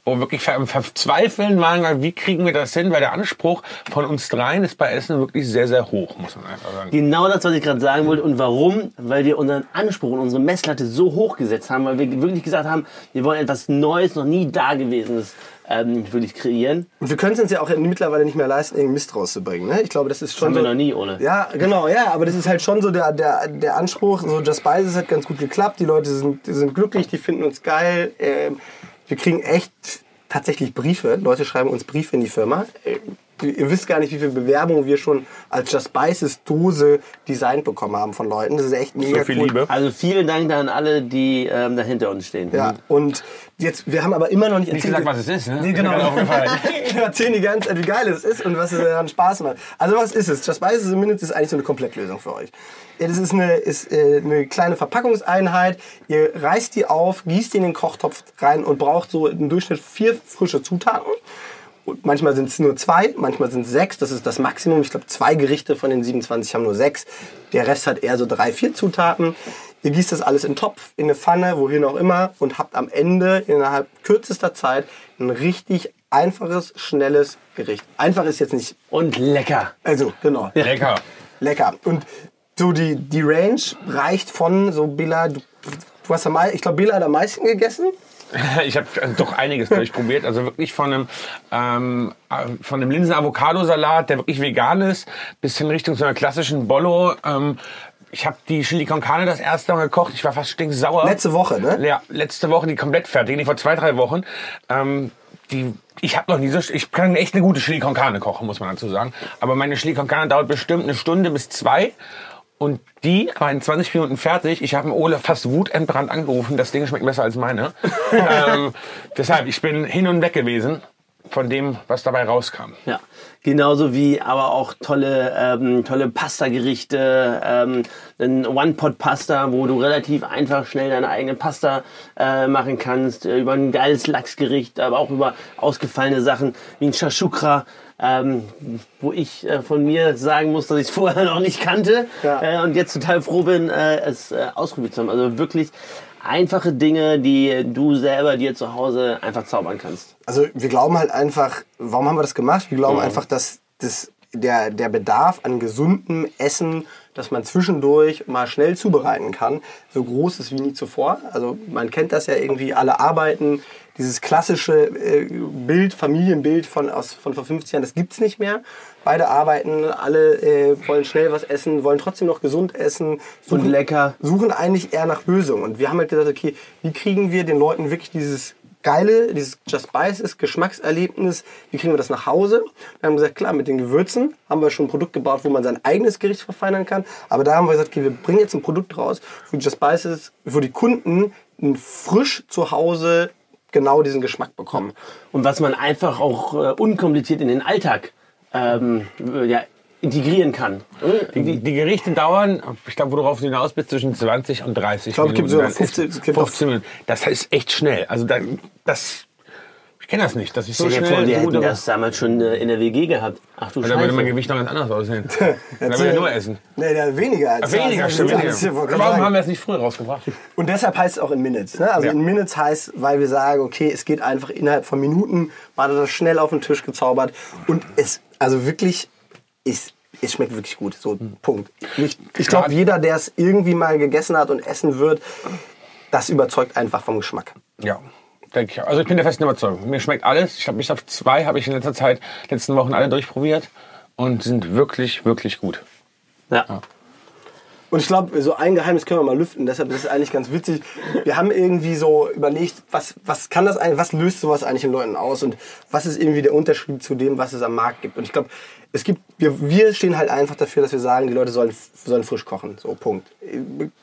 Wo wir wirklich ver- Verzweifeln waren, weil wie kriegen wir das hin? Weil der Anspruch von uns dreien ist bei Essen wirklich sehr, sehr hoch, muss man einfach sagen. Genau das, was ich gerade sagen wollte. Und warum? Weil wir unseren Anspruch und unsere Messlatte so hoch gesetzt haben, weil wir wirklich gesagt haben, wir wollen etwas Neues, noch nie Dagewesenes ähm, wirklich kreieren. Und wir können es uns ja auch mittlerweile nicht mehr leisten, irgendeinen Mist rauszubringen. Ne? Ich glaube, das ist schon Haben so. wir noch nie, Ole. Ja, genau, ja, aber das ist halt schon so der, der, der Anspruch. So Just Spices hat ganz gut geklappt. Die Leute sind, die sind glücklich, die finden uns geil. Ähm, wir kriegen echt tatsächlich Briefe. Leute schreiben uns Briefe in die Firma. Ihr wisst gar nicht, wie viele Bewerbungen wir schon als Just Spices Dose designt bekommen haben von Leuten. Das ist echt mega viel cool. Liebe. Also vielen Dank an alle, die ähm, da hinter uns stehen. Ja, und jetzt, wir haben aber immer noch nicht Nicht gesagt, was es ist, ne? Nee, genau. (laughs) Wir erzählen die ganze Zeit, wie geil es ist und was es daran Spaß macht. Also was ist es? Just Spices in Minutes ist eigentlich so eine Komplettlösung für euch. Ja, Das ist eine, ist, äh, eine kleine Verpackungseinheit. Ihr reißt die auf, gießt die in den Kochtopf rein und braucht so im Durchschnitt vier frische Zutaten. Und manchmal sind es nur zwei, manchmal sind es sechs. Das ist das Maximum. Ich glaube, zwei Gerichte von den 27 haben nur sechs. Der Rest hat eher so drei, vier Zutaten. Ihr gießt das alles in einen Topf, in eine Pfanne, wohin auch immer und habt am Ende innerhalb kürzester Zeit ein richtig einfaches, schnelles Gericht. Einfach ist jetzt nicht, Und lecker. also genau, Lecker. lecker. Und so die, die Range reicht von so Billa, du, du hast am ich glaube Billa hat am meisten gegessen. (laughs) Ich habe doch einiges durchprobiert. Also wirklich von einem, ähm, äh, von einem Linsen-Avocado-Salat, der wirklich vegan ist, bis hin Richtung so einer klassischen Bollo. Ähm, ich habe die Chili con Carne das erste Mal gekocht. Ich war fast stinksauer. Letzte Woche, ne? Ja, letzte Woche die komplett fertig, die vor zwei, drei Wochen. Ähm, die, ich habe noch nie so, ich kann echt eine gute Chili con Carne kochen, muss man dazu sagen. Aber meine Chili con Carne dauert bestimmt eine Stunde bis zwei. Und die war in 20 Minuten fertig. Ich habe Ole fast wutentbrannt angerufen. Das Ding schmeckt besser als meine. (laughs) ähm, deshalb, ich bin hin und weg gewesen von dem, was dabei rauskam. Ja, genauso wie aber auch tolle, ähm, tolle Pasta-Gerichte, ähm, ein One-Pot-Pasta, wo du relativ einfach schnell deine eigene Pasta äh, machen kannst, äh, über ein geiles Lachsgericht, aber auch über ausgefallene Sachen wie ein Shashukra. Ähm, wo ich äh, von mir sagen muss, dass ich es (laughs) vorher noch nicht kannte Ja. äh, und jetzt total froh bin, äh, es äh, ausprobiert zu haben. Also wirklich einfache Dinge, die du selber dir zu Hause einfach zaubern kannst. Also wir glauben halt einfach, warum haben wir das gemacht? Wir glauben einfach, dass das, der, der Bedarf an gesundem Essen, das man zwischendurch mal schnell zubereiten kann, so groß ist wie nie zuvor. Also man kennt das ja irgendwie, alle arbeiten. Dieses klassische äh, Bild, Familienbild von, aus, von vor 50 Jahren, das gibt's nicht mehr. Beide arbeiten, alle äh, wollen schnell was essen, wollen trotzdem noch gesund essen. Und lecker. suchen eigentlich eher nach Lösungen. Und wir haben halt gesagt, okay, wie kriegen wir den Leuten wirklich dieses geile, dieses Just Spices Geschmackserlebnis, wie kriegen wir das nach Hause? Wir haben gesagt, klar, mit den Gewürzen haben wir schon ein Produkt gebaut, wo man sein eigenes Gericht verfeinern kann. Aber da haben wir gesagt, okay, wir bringen jetzt ein Produkt raus, wo Just Spices, wo die Kunden frisch zu Hause genau diesen Geschmack bekommen. Und was man einfach auch äh, unkompliziert in den Alltag ähm, ja, integrieren kann. Die, die Gerichte dauern, ich glaube, worauf du hinaus bist, zwischen 20 und 30 Ich glaube, es gibt Minuten. sogar 15 ist es gibt auch- 15 Minuten. Das ist echt schnell. Also da, das, ich kenne das nicht, dass ich so Stell dir schnell vor, wir so hätten das damals schon äh, in der WG gehabt. Ach du Da würde mein. Gewicht noch ganz anders aussehen. (laughs) Dann würde ich nur essen. Nee, der weniger als weniger, stimmt. Weniger. Warum haben wir es nicht früher rausgebracht? Und deshalb heißt es auch in Minutes. Ne? Also Ja. in Minutes heißt, weil wir sagen, okay, es geht einfach innerhalb von Minuten, war das schnell auf den Tisch gezaubert und es, also wirklich, es, es schmeckt wirklich gut. So, Punkt. Ich, ich glaube, jeder, der es irgendwie mal gegessen hat und essen wird, das überzeugt einfach vom Geschmack. Ja, denke ich. Also ich bin der festen Überzeugung. Mir schmeckt alles. Ich habe bis auf zwei habe ich in letzter Zeit, letzten Wochen alle durchprobiert und sind wirklich, wirklich gut. Ja. Und ich glaube, so ein Geheimnis können wir mal lüften. Deshalb ist es eigentlich ganz witzig. Wir haben irgendwie so überlegt, was, was kann das eigentlich, was löst sowas eigentlich in Leuten aus und was ist irgendwie der Unterschied zu dem, was es am Markt gibt. Und ich glaube, es gibt, wir, wir stehen halt einfach dafür, dass wir sagen, die Leute sollen, sollen frisch kochen. So, Punkt.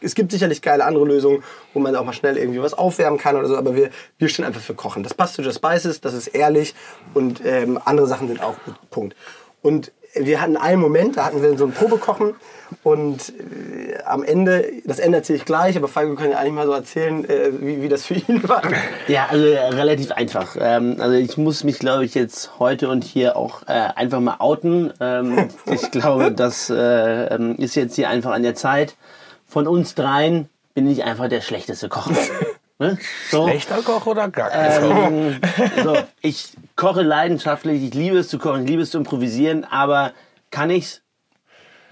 Es gibt sicherlich geile andere Lösungen, wo man auch mal schnell irgendwie was aufwärmen kann oder so, aber wir, wir stehen einfach für Kochen. Das passt zu Just Spices, das ist ehrlich und ähm, andere Sachen sind auch gut. Punkt. Und wir hatten einen Moment, da hatten wir so ein Probekochen und äh, am Ende, das ändert sich gleich, aber Falco kann ja eigentlich mal so erzählen, äh, wie, wie das für ihn (laughs) war. Ja, also äh, relativ einfach. Ähm, also ich muss mich, glaube ich, jetzt heute und hier auch äh, einfach mal outen. Ähm, (laughs) ich glaube, das äh, ähm, ist jetzt hier einfach an der Zeit. Von uns dreien bin ich einfach der schlechteste Koch. (laughs) ne? so. Echter Koch oder gar kein? Ähm, so, ich koche leidenschaftlich, ich liebe es zu kochen, ich liebe es zu improvisieren, aber kann ich's?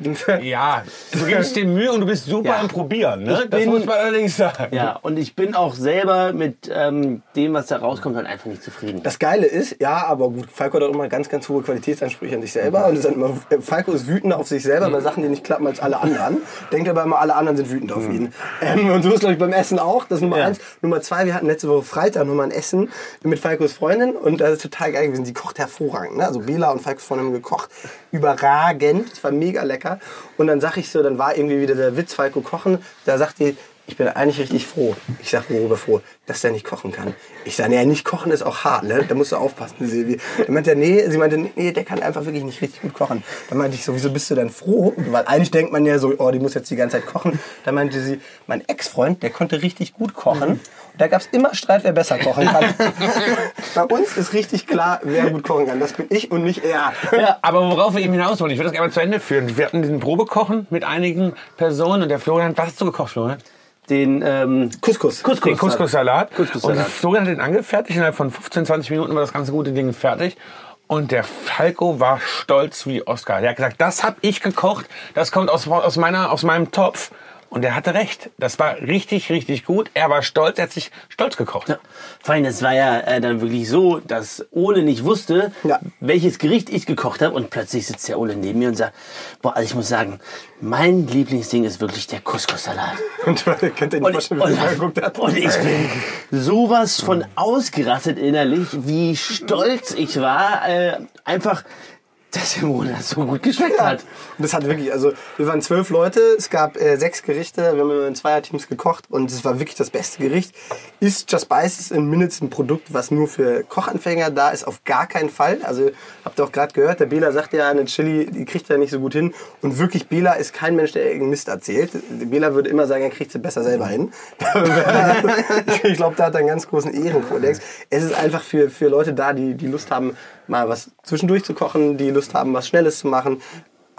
(laughs) Ja, du gibst dir Mühe und du bist super Ja. im Probieren. Ne? Ich Das bin- muss man allerdings sagen. Ja, und ich bin auch selber mit ähm, dem, was da rauskommt, halt einfach nicht zufrieden. Das Geile ist, ja, aber gut, Falco hat auch immer ganz, ganz hohe Qualitätsansprüche an sich selber und ist dann immer, äh, Falco ist wütender auf sich selber bei Sachen, die nicht klappen als alle anderen. Denkt aber immer, alle anderen sind wütend auf ihn. Ähm, und so ist, glaube ich, beim Essen auch. Das ist Nummer Ja. eins. Nummer zwei, wir hatten letzte Woche Freitag nochmal ein Essen mit Falcos Freundin und das ist total geil gewesen. Die kocht hervorragend. Ne? Also Bela und Falcos Freundin haben gekocht. Überragend. Es war mega lecker. Und dann sag ich so, dann war irgendwie wieder der Witz, Falco kochen. Da sagt die, ich bin eigentlich richtig froh. Ich sag, worüber froh? Dass der nicht kochen kann. Ich sage, nee, nicht kochen ist auch hart, ne? Da musst du aufpassen, Silvi. Dann meinte er, nee, sie meinte, nee, der kann einfach wirklich nicht richtig gut kochen. Dann meinte ich so, wieso bist du denn froh? Weil eigentlich denkt man ja so, oh, die muss jetzt die ganze Zeit kochen. Dann meinte sie, mein Ex-Freund, der konnte richtig gut kochen. Und da gab es immer Streit, wer besser kochen kann. (laughs) Bei uns ist richtig klar, wer gut kochen kann. Das bin ich und nicht er. Ja, aber worauf wir eben hinaus wollen, ich würde das gerne mal zu Ende führen. Wir hatten diesen Probekochen mit einigen Personen und der Florian, was hast du gekocht, Florian? Den ähm, Couscous. Couscous. Den Couscous-Salat. Couscous-Salat. Und Florian hat den angefertigt. Innerhalb von 15, 20 Minuten war das ganze gute Ding fertig. Und der Falco war stolz wie Oscar. Der hat gesagt, das habe ich gekocht. Das kommt aus, aus, meiner, aus meinem Topf. Und er hatte recht. Das war richtig, richtig gut. Er war stolz. Er hat sich stolz gekocht. Ja. Vor allem, das war ja äh, dann wirklich so, dass Ole nicht wusste, Ja. welches Gericht ich gekocht habe. Und plötzlich sitzt der Ole neben mir und sagt, boah, also ich muss sagen, mein Lieblingsding ist wirklich der Couscous-Salat. (laughs) Und könnt ihr nicht Und, vorstellen, wie er geguckt hat. und ich bin sowas von ausgerastet innerlich, wie stolz ich war, äh, einfach, dass der Monat so gut geschmeckt hat. Und das hat wirklich, also wir waren zwölf Leute, es gab äh, sechs Gerichte, wir haben in Zweierteams gekocht und es war wirklich das beste Gericht. Ist Just Spices in Minutes ein Produkt, was nur für Kochanfänger da ist? Auf gar keinen Fall. Also habt ihr auch gerade gehört, der Bela sagt ja, eine Chili, die kriegt er nicht so gut hin. Und wirklich, Bela ist kein Mensch, der irgendeinen Mist erzählt. Bela würde immer sagen, er kriegt sie besser selber hin. (laughs) ich glaube, da hat er einen ganz großen Ehrenkodex. Es ist einfach für, für Leute da, die, die Lust haben, mal was zwischendurch zu kochen, die Lust haben, was Schnelles zu machen,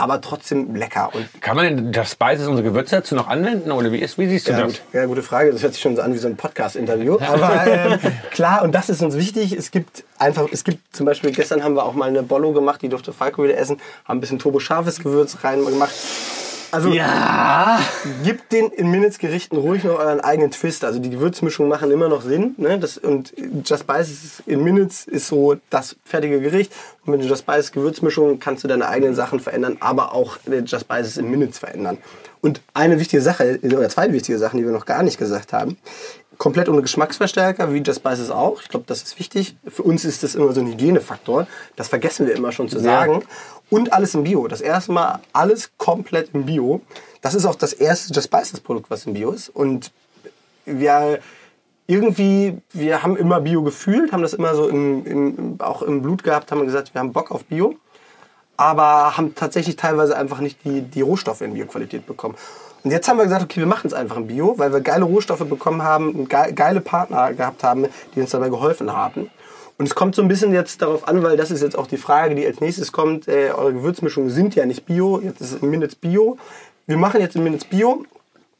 aber trotzdem lecker. Und Kann man denn das Spices, unsere Gewürze dazu noch anwenden? Oder wie, ist, wie siehst du ja, das? gut, ja, gute Frage. Das hört sich schon so an wie so ein Podcast-Interview. Aber ähm, (laughs) klar, und das ist uns wichtig. Es gibt einfach, es gibt zum Beispiel, gestern haben wir auch mal eine Bollo gemacht, die durfte Falco wieder essen, haben ein bisschen turbo-scharfes Gewürz rein gemacht. Also Ja. Gebt den in Minutes Gerichten ruhig noch euren eigenen Twist. Also die Gewürzmischungen machen immer noch Sinn. Ne? Das, und Just Spices in Minutes ist so das fertige Gericht. Und mit Just Spices Gewürzmischung kannst du deine eigenen Sachen verändern, aber auch Just Spices in Minutes verändern. Und eine wichtige Sache, oder zwei wichtige Sachen, die wir noch gar nicht gesagt haben. Komplett ohne Geschmacksverstärker, wie Just Spices auch. Ich glaube, das ist wichtig. Für uns ist das immer so ein Hygienefaktor. Das vergessen wir immer schon zu sagen. Und alles im Bio. Das erste Mal alles komplett im Bio. Das ist auch das erste Just Spices Produkt, was im Bio ist. Und wir irgendwie, wir haben immer Bio gefühlt, haben das immer so im, im, auch im Blut gehabt, haben gesagt, wir haben Bock auf Bio. Aber haben tatsächlich teilweise einfach nicht die, die Rohstoffe in Bioqualität bekommen. Und jetzt haben wir gesagt, okay, wir machen es einfach im Bio, weil wir geile Rohstoffe bekommen haben, geile Partner gehabt haben, die uns dabei geholfen haben. Und es kommt so ein bisschen jetzt darauf an, weil das ist jetzt auch die Frage, die als nächstes kommt. Äh, eure Gewürzmischungen sind ja nicht Bio, jetzt ist es in Minutes Bio. Wir machen jetzt in Minutes Bio.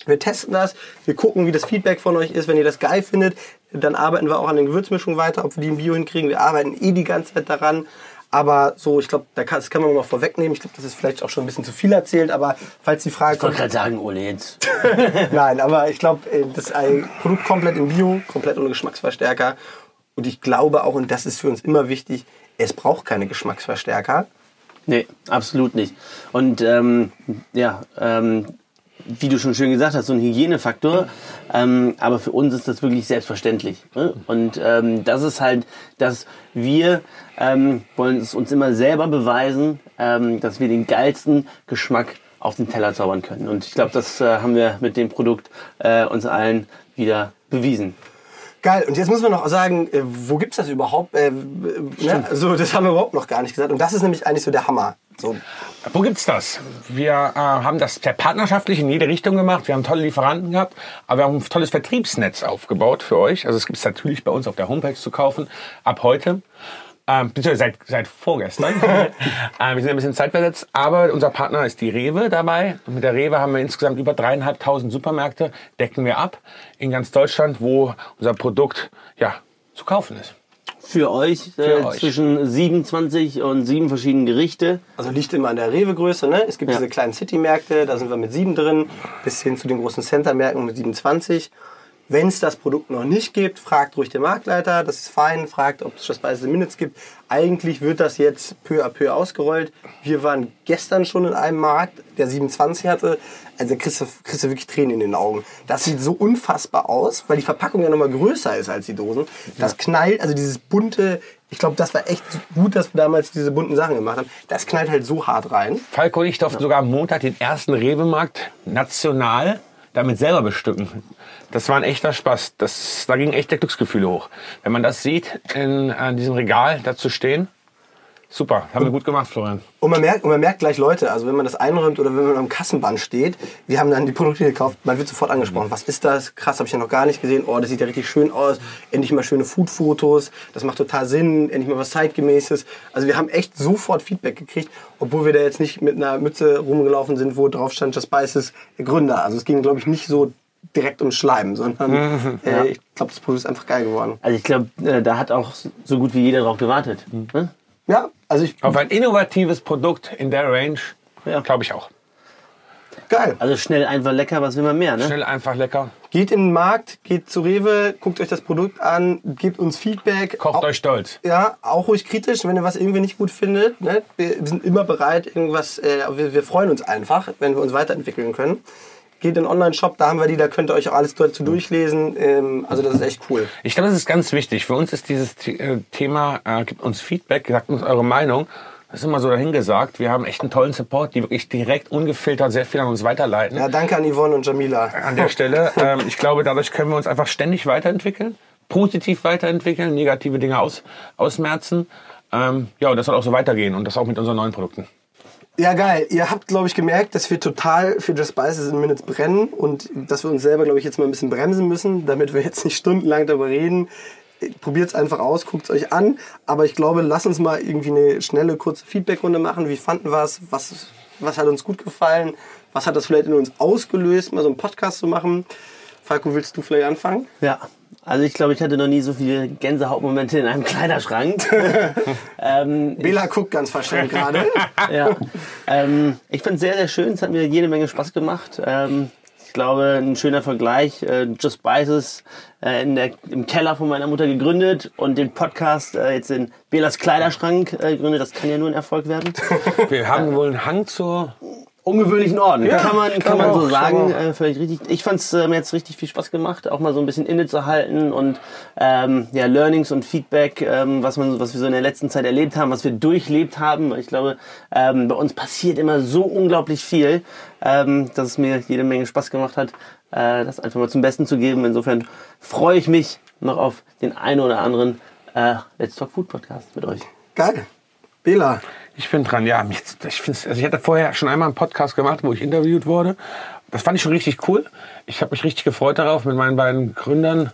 Wir testen das, wir gucken, wie das Feedback von euch ist. Wenn ihr das geil findet, dann arbeiten wir auch an den Gewürzmischungen weiter, ob wir die im Bio hinkriegen. Wir arbeiten eh die ganze Zeit daran. Aber so, ich glaube, das kann man mal vorwegnehmen. Ich glaube, das ist vielleicht auch schon ein bisschen zu viel erzählt. Aber falls die Frage Ich wollte kommt, gerade sagen, Ole, jetzt. (laughs) Nein, aber ich glaube, äh, das ein Produkt komplett im Bio, komplett ohne Geschmacksverstärker. Und ich glaube auch, und das ist für uns immer wichtig, es braucht keine Geschmacksverstärker. Nee, absolut nicht. Und ähm, ja, ähm, wie du schon schön gesagt hast, so ein Hygienefaktor. Ähm, aber für uns ist das wirklich selbstverständlich. Ne? Und ähm, das ist halt, dass wir ähm, wollen es uns immer selber beweisen, ähm, dass wir den geilsten Geschmack auf den Teller zaubern können. Und ich glaube, das äh, haben wir mit dem Produkt äh, uns allen wieder bewiesen. Geil, und jetzt muss man noch sagen, äh, wo gibt's das überhaupt? Äh, ne? also, das haben wir überhaupt noch gar nicht gesagt. Und das ist nämlich eigentlich so der Hammer. So, Wo gibt's das? Wir äh, haben das sehr partnerschaftlich in jede Richtung gemacht. Wir haben tolle Lieferanten gehabt, aber wir haben ein tolles Vertriebsnetz aufgebaut für euch. Also es gibt's natürlich bei uns auf der Homepage zu kaufen ab heute. Ähm, beziehungsweise seit, seit vorgestern. (laughs) ähm, wir sind ein bisschen zeitversetzt, aber unser Partner ist die Rewe dabei. Und mit der Rewe haben wir insgesamt über dreieinhalbtausend Supermärkte, decken wir ab in ganz Deutschland, wo unser Produkt ja, zu kaufen ist. Für euch, äh, Für euch. zwischen 27 und sieben verschiedenen Gerichte. also liegt immer an der Rewe-Größe. Ne? Es gibt Ja. diese kleinen City-Märkte, da sind wir mit sieben drin, bis hin zu den großen Center-Märkten mit 27. Wenn es das Produkt noch nicht gibt, fragt ruhig den Marktleiter, das ist fein, fragt, ob es Spices in Minutes gibt. Eigentlich wird das jetzt peu à peu ausgerollt. Wir waren gestern schon in einem Markt, der 27 hatte. Also kriegst du, kriegst du wirklich Tränen in den Augen. Das sieht so unfassbar aus, weil die Verpackung ja nochmal größer ist als die Dosen. Das knallt, also dieses bunte, ich glaube, das war echt gut, dass wir damals diese bunten Sachen gemacht haben. Das knallt halt so hart rein. Falco und ich durften sogar am Montag den ersten Rewe-Markt national damit selber bestücken. Das war ein echter Spaß. Das, da ging echt der Glücksgefühle hoch. Wenn man das sieht, in, an diesem Regal da zu stehen, super. Haben wir gut gemacht, Florian. Und man merkt, und man merkt gleich Leute, also wenn man das einräumt oder wenn man am Kassenband steht, wir haben dann die Produkte gekauft, man wird sofort angesprochen. Was ist das? Krass, habe ich ja noch gar nicht gesehen. Oh, das sieht ja richtig schön aus. Endlich mal schöne Food-Fotos. Das macht total Sinn. Endlich mal was zeitgemäßes. Also wir haben echt sofort Feedback gekriegt, obwohl wir da jetzt nicht mit einer Mütze rumgelaufen sind, wo drauf stand Just Spices Gründer. Also es ging, glaube ich, nicht so direkt ums Schleimen, sondern äh, ich glaube, das Produkt ist einfach geil geworden. Also ich glaube, äh, da hat auch so gut wie jeder drauf gewartet. Ne? Ja, also ich, Auf ein innovatives Produkt in der Range, Ja. glaube ich auch. geil. Also schnell, einfach lecker, was will man mehr, ne? Schnell, einfach, lecker. Geht in den Markt, geht zu Rewe, guckt euch das Produkt an, gebt uns Feedback. Kocht Auch- euch stolz. Ja, auch ruhig kritisch, wenn ihr was irgendwie nicht gut findet. Ne? Wir sind immer bereit, irgendwas, äh, wir, wir freuen uns einfach, wenn wir uns weiterentwickeln können. Geht in den Online-Shop, da haben wir die, da könnt ihr euch auch alles dazu durchlesen. Ähm, also das ist echt cool. Ich glaube, das ist ganz wichtig. Für uns ist dieses äh, Thema, äh, gibt uns Feedback, sagt uns eure Meinung. Das ist immer so dahingesagt. Wir haben echt einen tollen Support, die wirklich direkt ungefiltert sehr viel an uns weiterleiten. Ja, danke an Yvonne und Jamila. an der Stelle. Ähm, ich glaube, dadurch können wir uns einfach ständig weiterentwickeln, positiv weiterentwickeln, negative Dinge aus, ausmerzen. Ähm, ja, und das soll auch so weitergehen und das auch mit unseren neuen Produkten. Ja, geil. Ihr habt, glaube ich, gemerkt, dass wir total für Just Spices in Minutes brennen und dass wir uns selber, glaube ich, jetzt mal ein bisschen bremsen müssen, damit wir jetzt nicht stundenlang darüber reden. Probiert es einfach aus, guckt es euch an. Aber ich glaube, lass uns mal irgendwie eine schnelle, kurze Feedbackrunde machen. Wie fanden wir es? Was, was hat uns gut gefallen? Was hat das vielleicht in uns ausgelöst, mal so einen Podcast zu machen? Falco, willst du vielleicht anfangen? Ja, also ich glaube, ich hatte noch nie so viele Gänsehautmomente in einem (laughs) Kleiderschrank. (laughs) ähm, Bela guckt ganz verschämt (laughs) gerade. ja, ähm, ich fand es sehr, sehr schön. Es hat mir jede Menge Spaß gemacht. Ähm, ich glaube, ein schöner Vergleich. Äh, Just Spices äh, in der, im Keller von meiner Mutter gegründet und den Podcast äh, jetzt in Belas Kleiderschrank gegründet. Das kann ja nur ein Erfolg werden. Wir haben wohl einen Hang zur ungewöhnlichen Orden. Ja, kann man, kann man so sagen. Äh, völlig richtig. Ich fand es äh, mir jetzt richtig viel Spaß gemacht, auch mal so ein bisschen innezuhalten und ähm, ja, Learnings und Feedback, ähm, was man, was wir so in der letzten Zeit erlebt haben, was wir durchlebt haben. Ich glaube, ähm, bei uns passiert immer so unglaublich viel, ähm, dass es mir jede Menge Spaß gemacht hat, äh, das einfach mal zum Besten zu geben. Insofern freue ich mich noch auf den einen oder anderen äh, Let's Talk Food Podcast mit euch. Geil. Bela. Ich bin dran, ja. Ich, find's, also ich hatte vorher schon einmal einen Podcast gemacht, wo ich interviewt wurde. Das fand ich schon richtig cool. Ich habe mich richtig gefreut darauf, mit meinen beiden Gründern,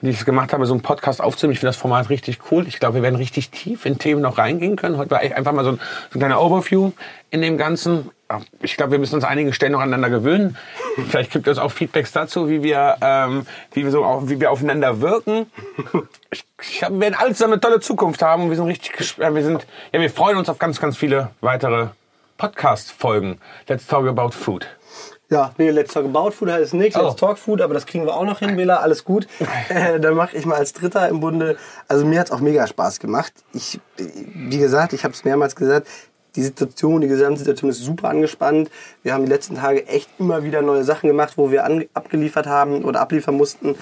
die ich gemacht habe, so einen Podcast aufzunehmen. Ich finde das Format richtig cool. Ich glaube, wir werden richtig tief in Themen noch reingehen können. Heute war einfach mal so ein, so ein kleiner Overview in dem Ganzen ich glaube, wir müssen uns einigen Stellen noch aneinander gewöhnen. Vielleicht gibt es auch Feedbacks dazu, wie wir, ähm, wie wir so auch, wie wir aufeinander wirken. Ich, ich hab, wir werden alle zusammen eine tolle Zukunft haben. Wir sind richtig, wir sind, ja, wir freuen uns auf ganz, ganz viele weitere Podcast-Folgen. Let's talk about food. Ja, nee, Let's Talk About Food heißt nicht, Let's oh. Talk Food, aber das kriegen wir auch noch hin, Bela, alles gut. (laughs) Äh, dann mache ich mal als Dritter im Bunde. Also mir hat's auch mega Spaß gemacht. Ich, wie gesagt, ich habe es mehrmals gesagt, die Situation, die Gesamtsituation ist super angespannt. Wir haben die letzten Tage echt immer wieder neue Sachen gemacht, wo wir abgeliefert haben oder abliefern mussten.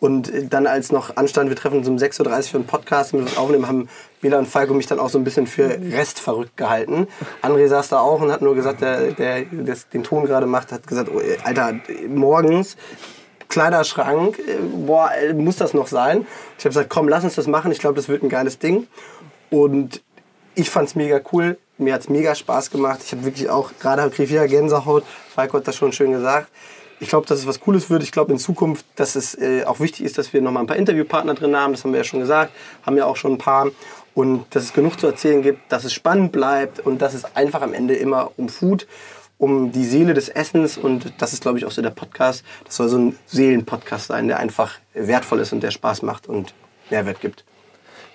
Und dann als noch anstand, wir treffen uns um 6.30 Uhr für einen Podcast wir aufnehmen, haben Bela und Falco mich dann auch so ein bisschen für restverrückt gehalten. André saß da auch und hat nur gesagt, der, der, der den Ton gerade macht, hat gesagt, oh, Alter, morgens Kleiderschrank, äh, boah, muss das noch sein? Ich habe gesagt, komm, lass uns das machen. Ich glaube, das wird ein geiles Ding. Und ich fand es mega cool. Mir hat es mega Spaß gemacht. Ich habe wirklich auch, gerade ich wieder Gänsehaut. Falco hat das schon schön gesagt. Ich glaube, dass es was Cooles wird. Ich glaube in Zukunft, dass es äh, auch wichtig ist, dass wir nochmal ein paar Interviewpartner drin haben. Das haben wir ja schon gesagt. Haben ja auch schon ein paar. Und dass es genug zu erzählen gibt, dass es spannend bleibt und dass es einfach am Ende immer um Food, um die Seele des Essens und das ist, glaube ich, auch so der Podcast. Das soll so ein Seelenpodcast sein, der einfach wertvoll ist und der Spaß macht und Mehrwert gibt.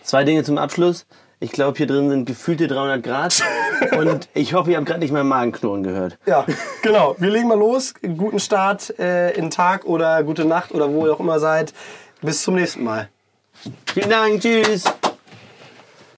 Zwei Dinge zum Abschluss. Ich glaube, hier drin sind gefühlte 300 Grad. (laughs) und ich hoffe, ihr habt gerade nicht mein Magenknurren gehört. Ja, genau. Wir legen mal los. Guten Start äh, in Tag oder gute Nacht oder wo ihr auch immer seid. Bis zum nächsten Mal. Vielen Dank. Tschüss.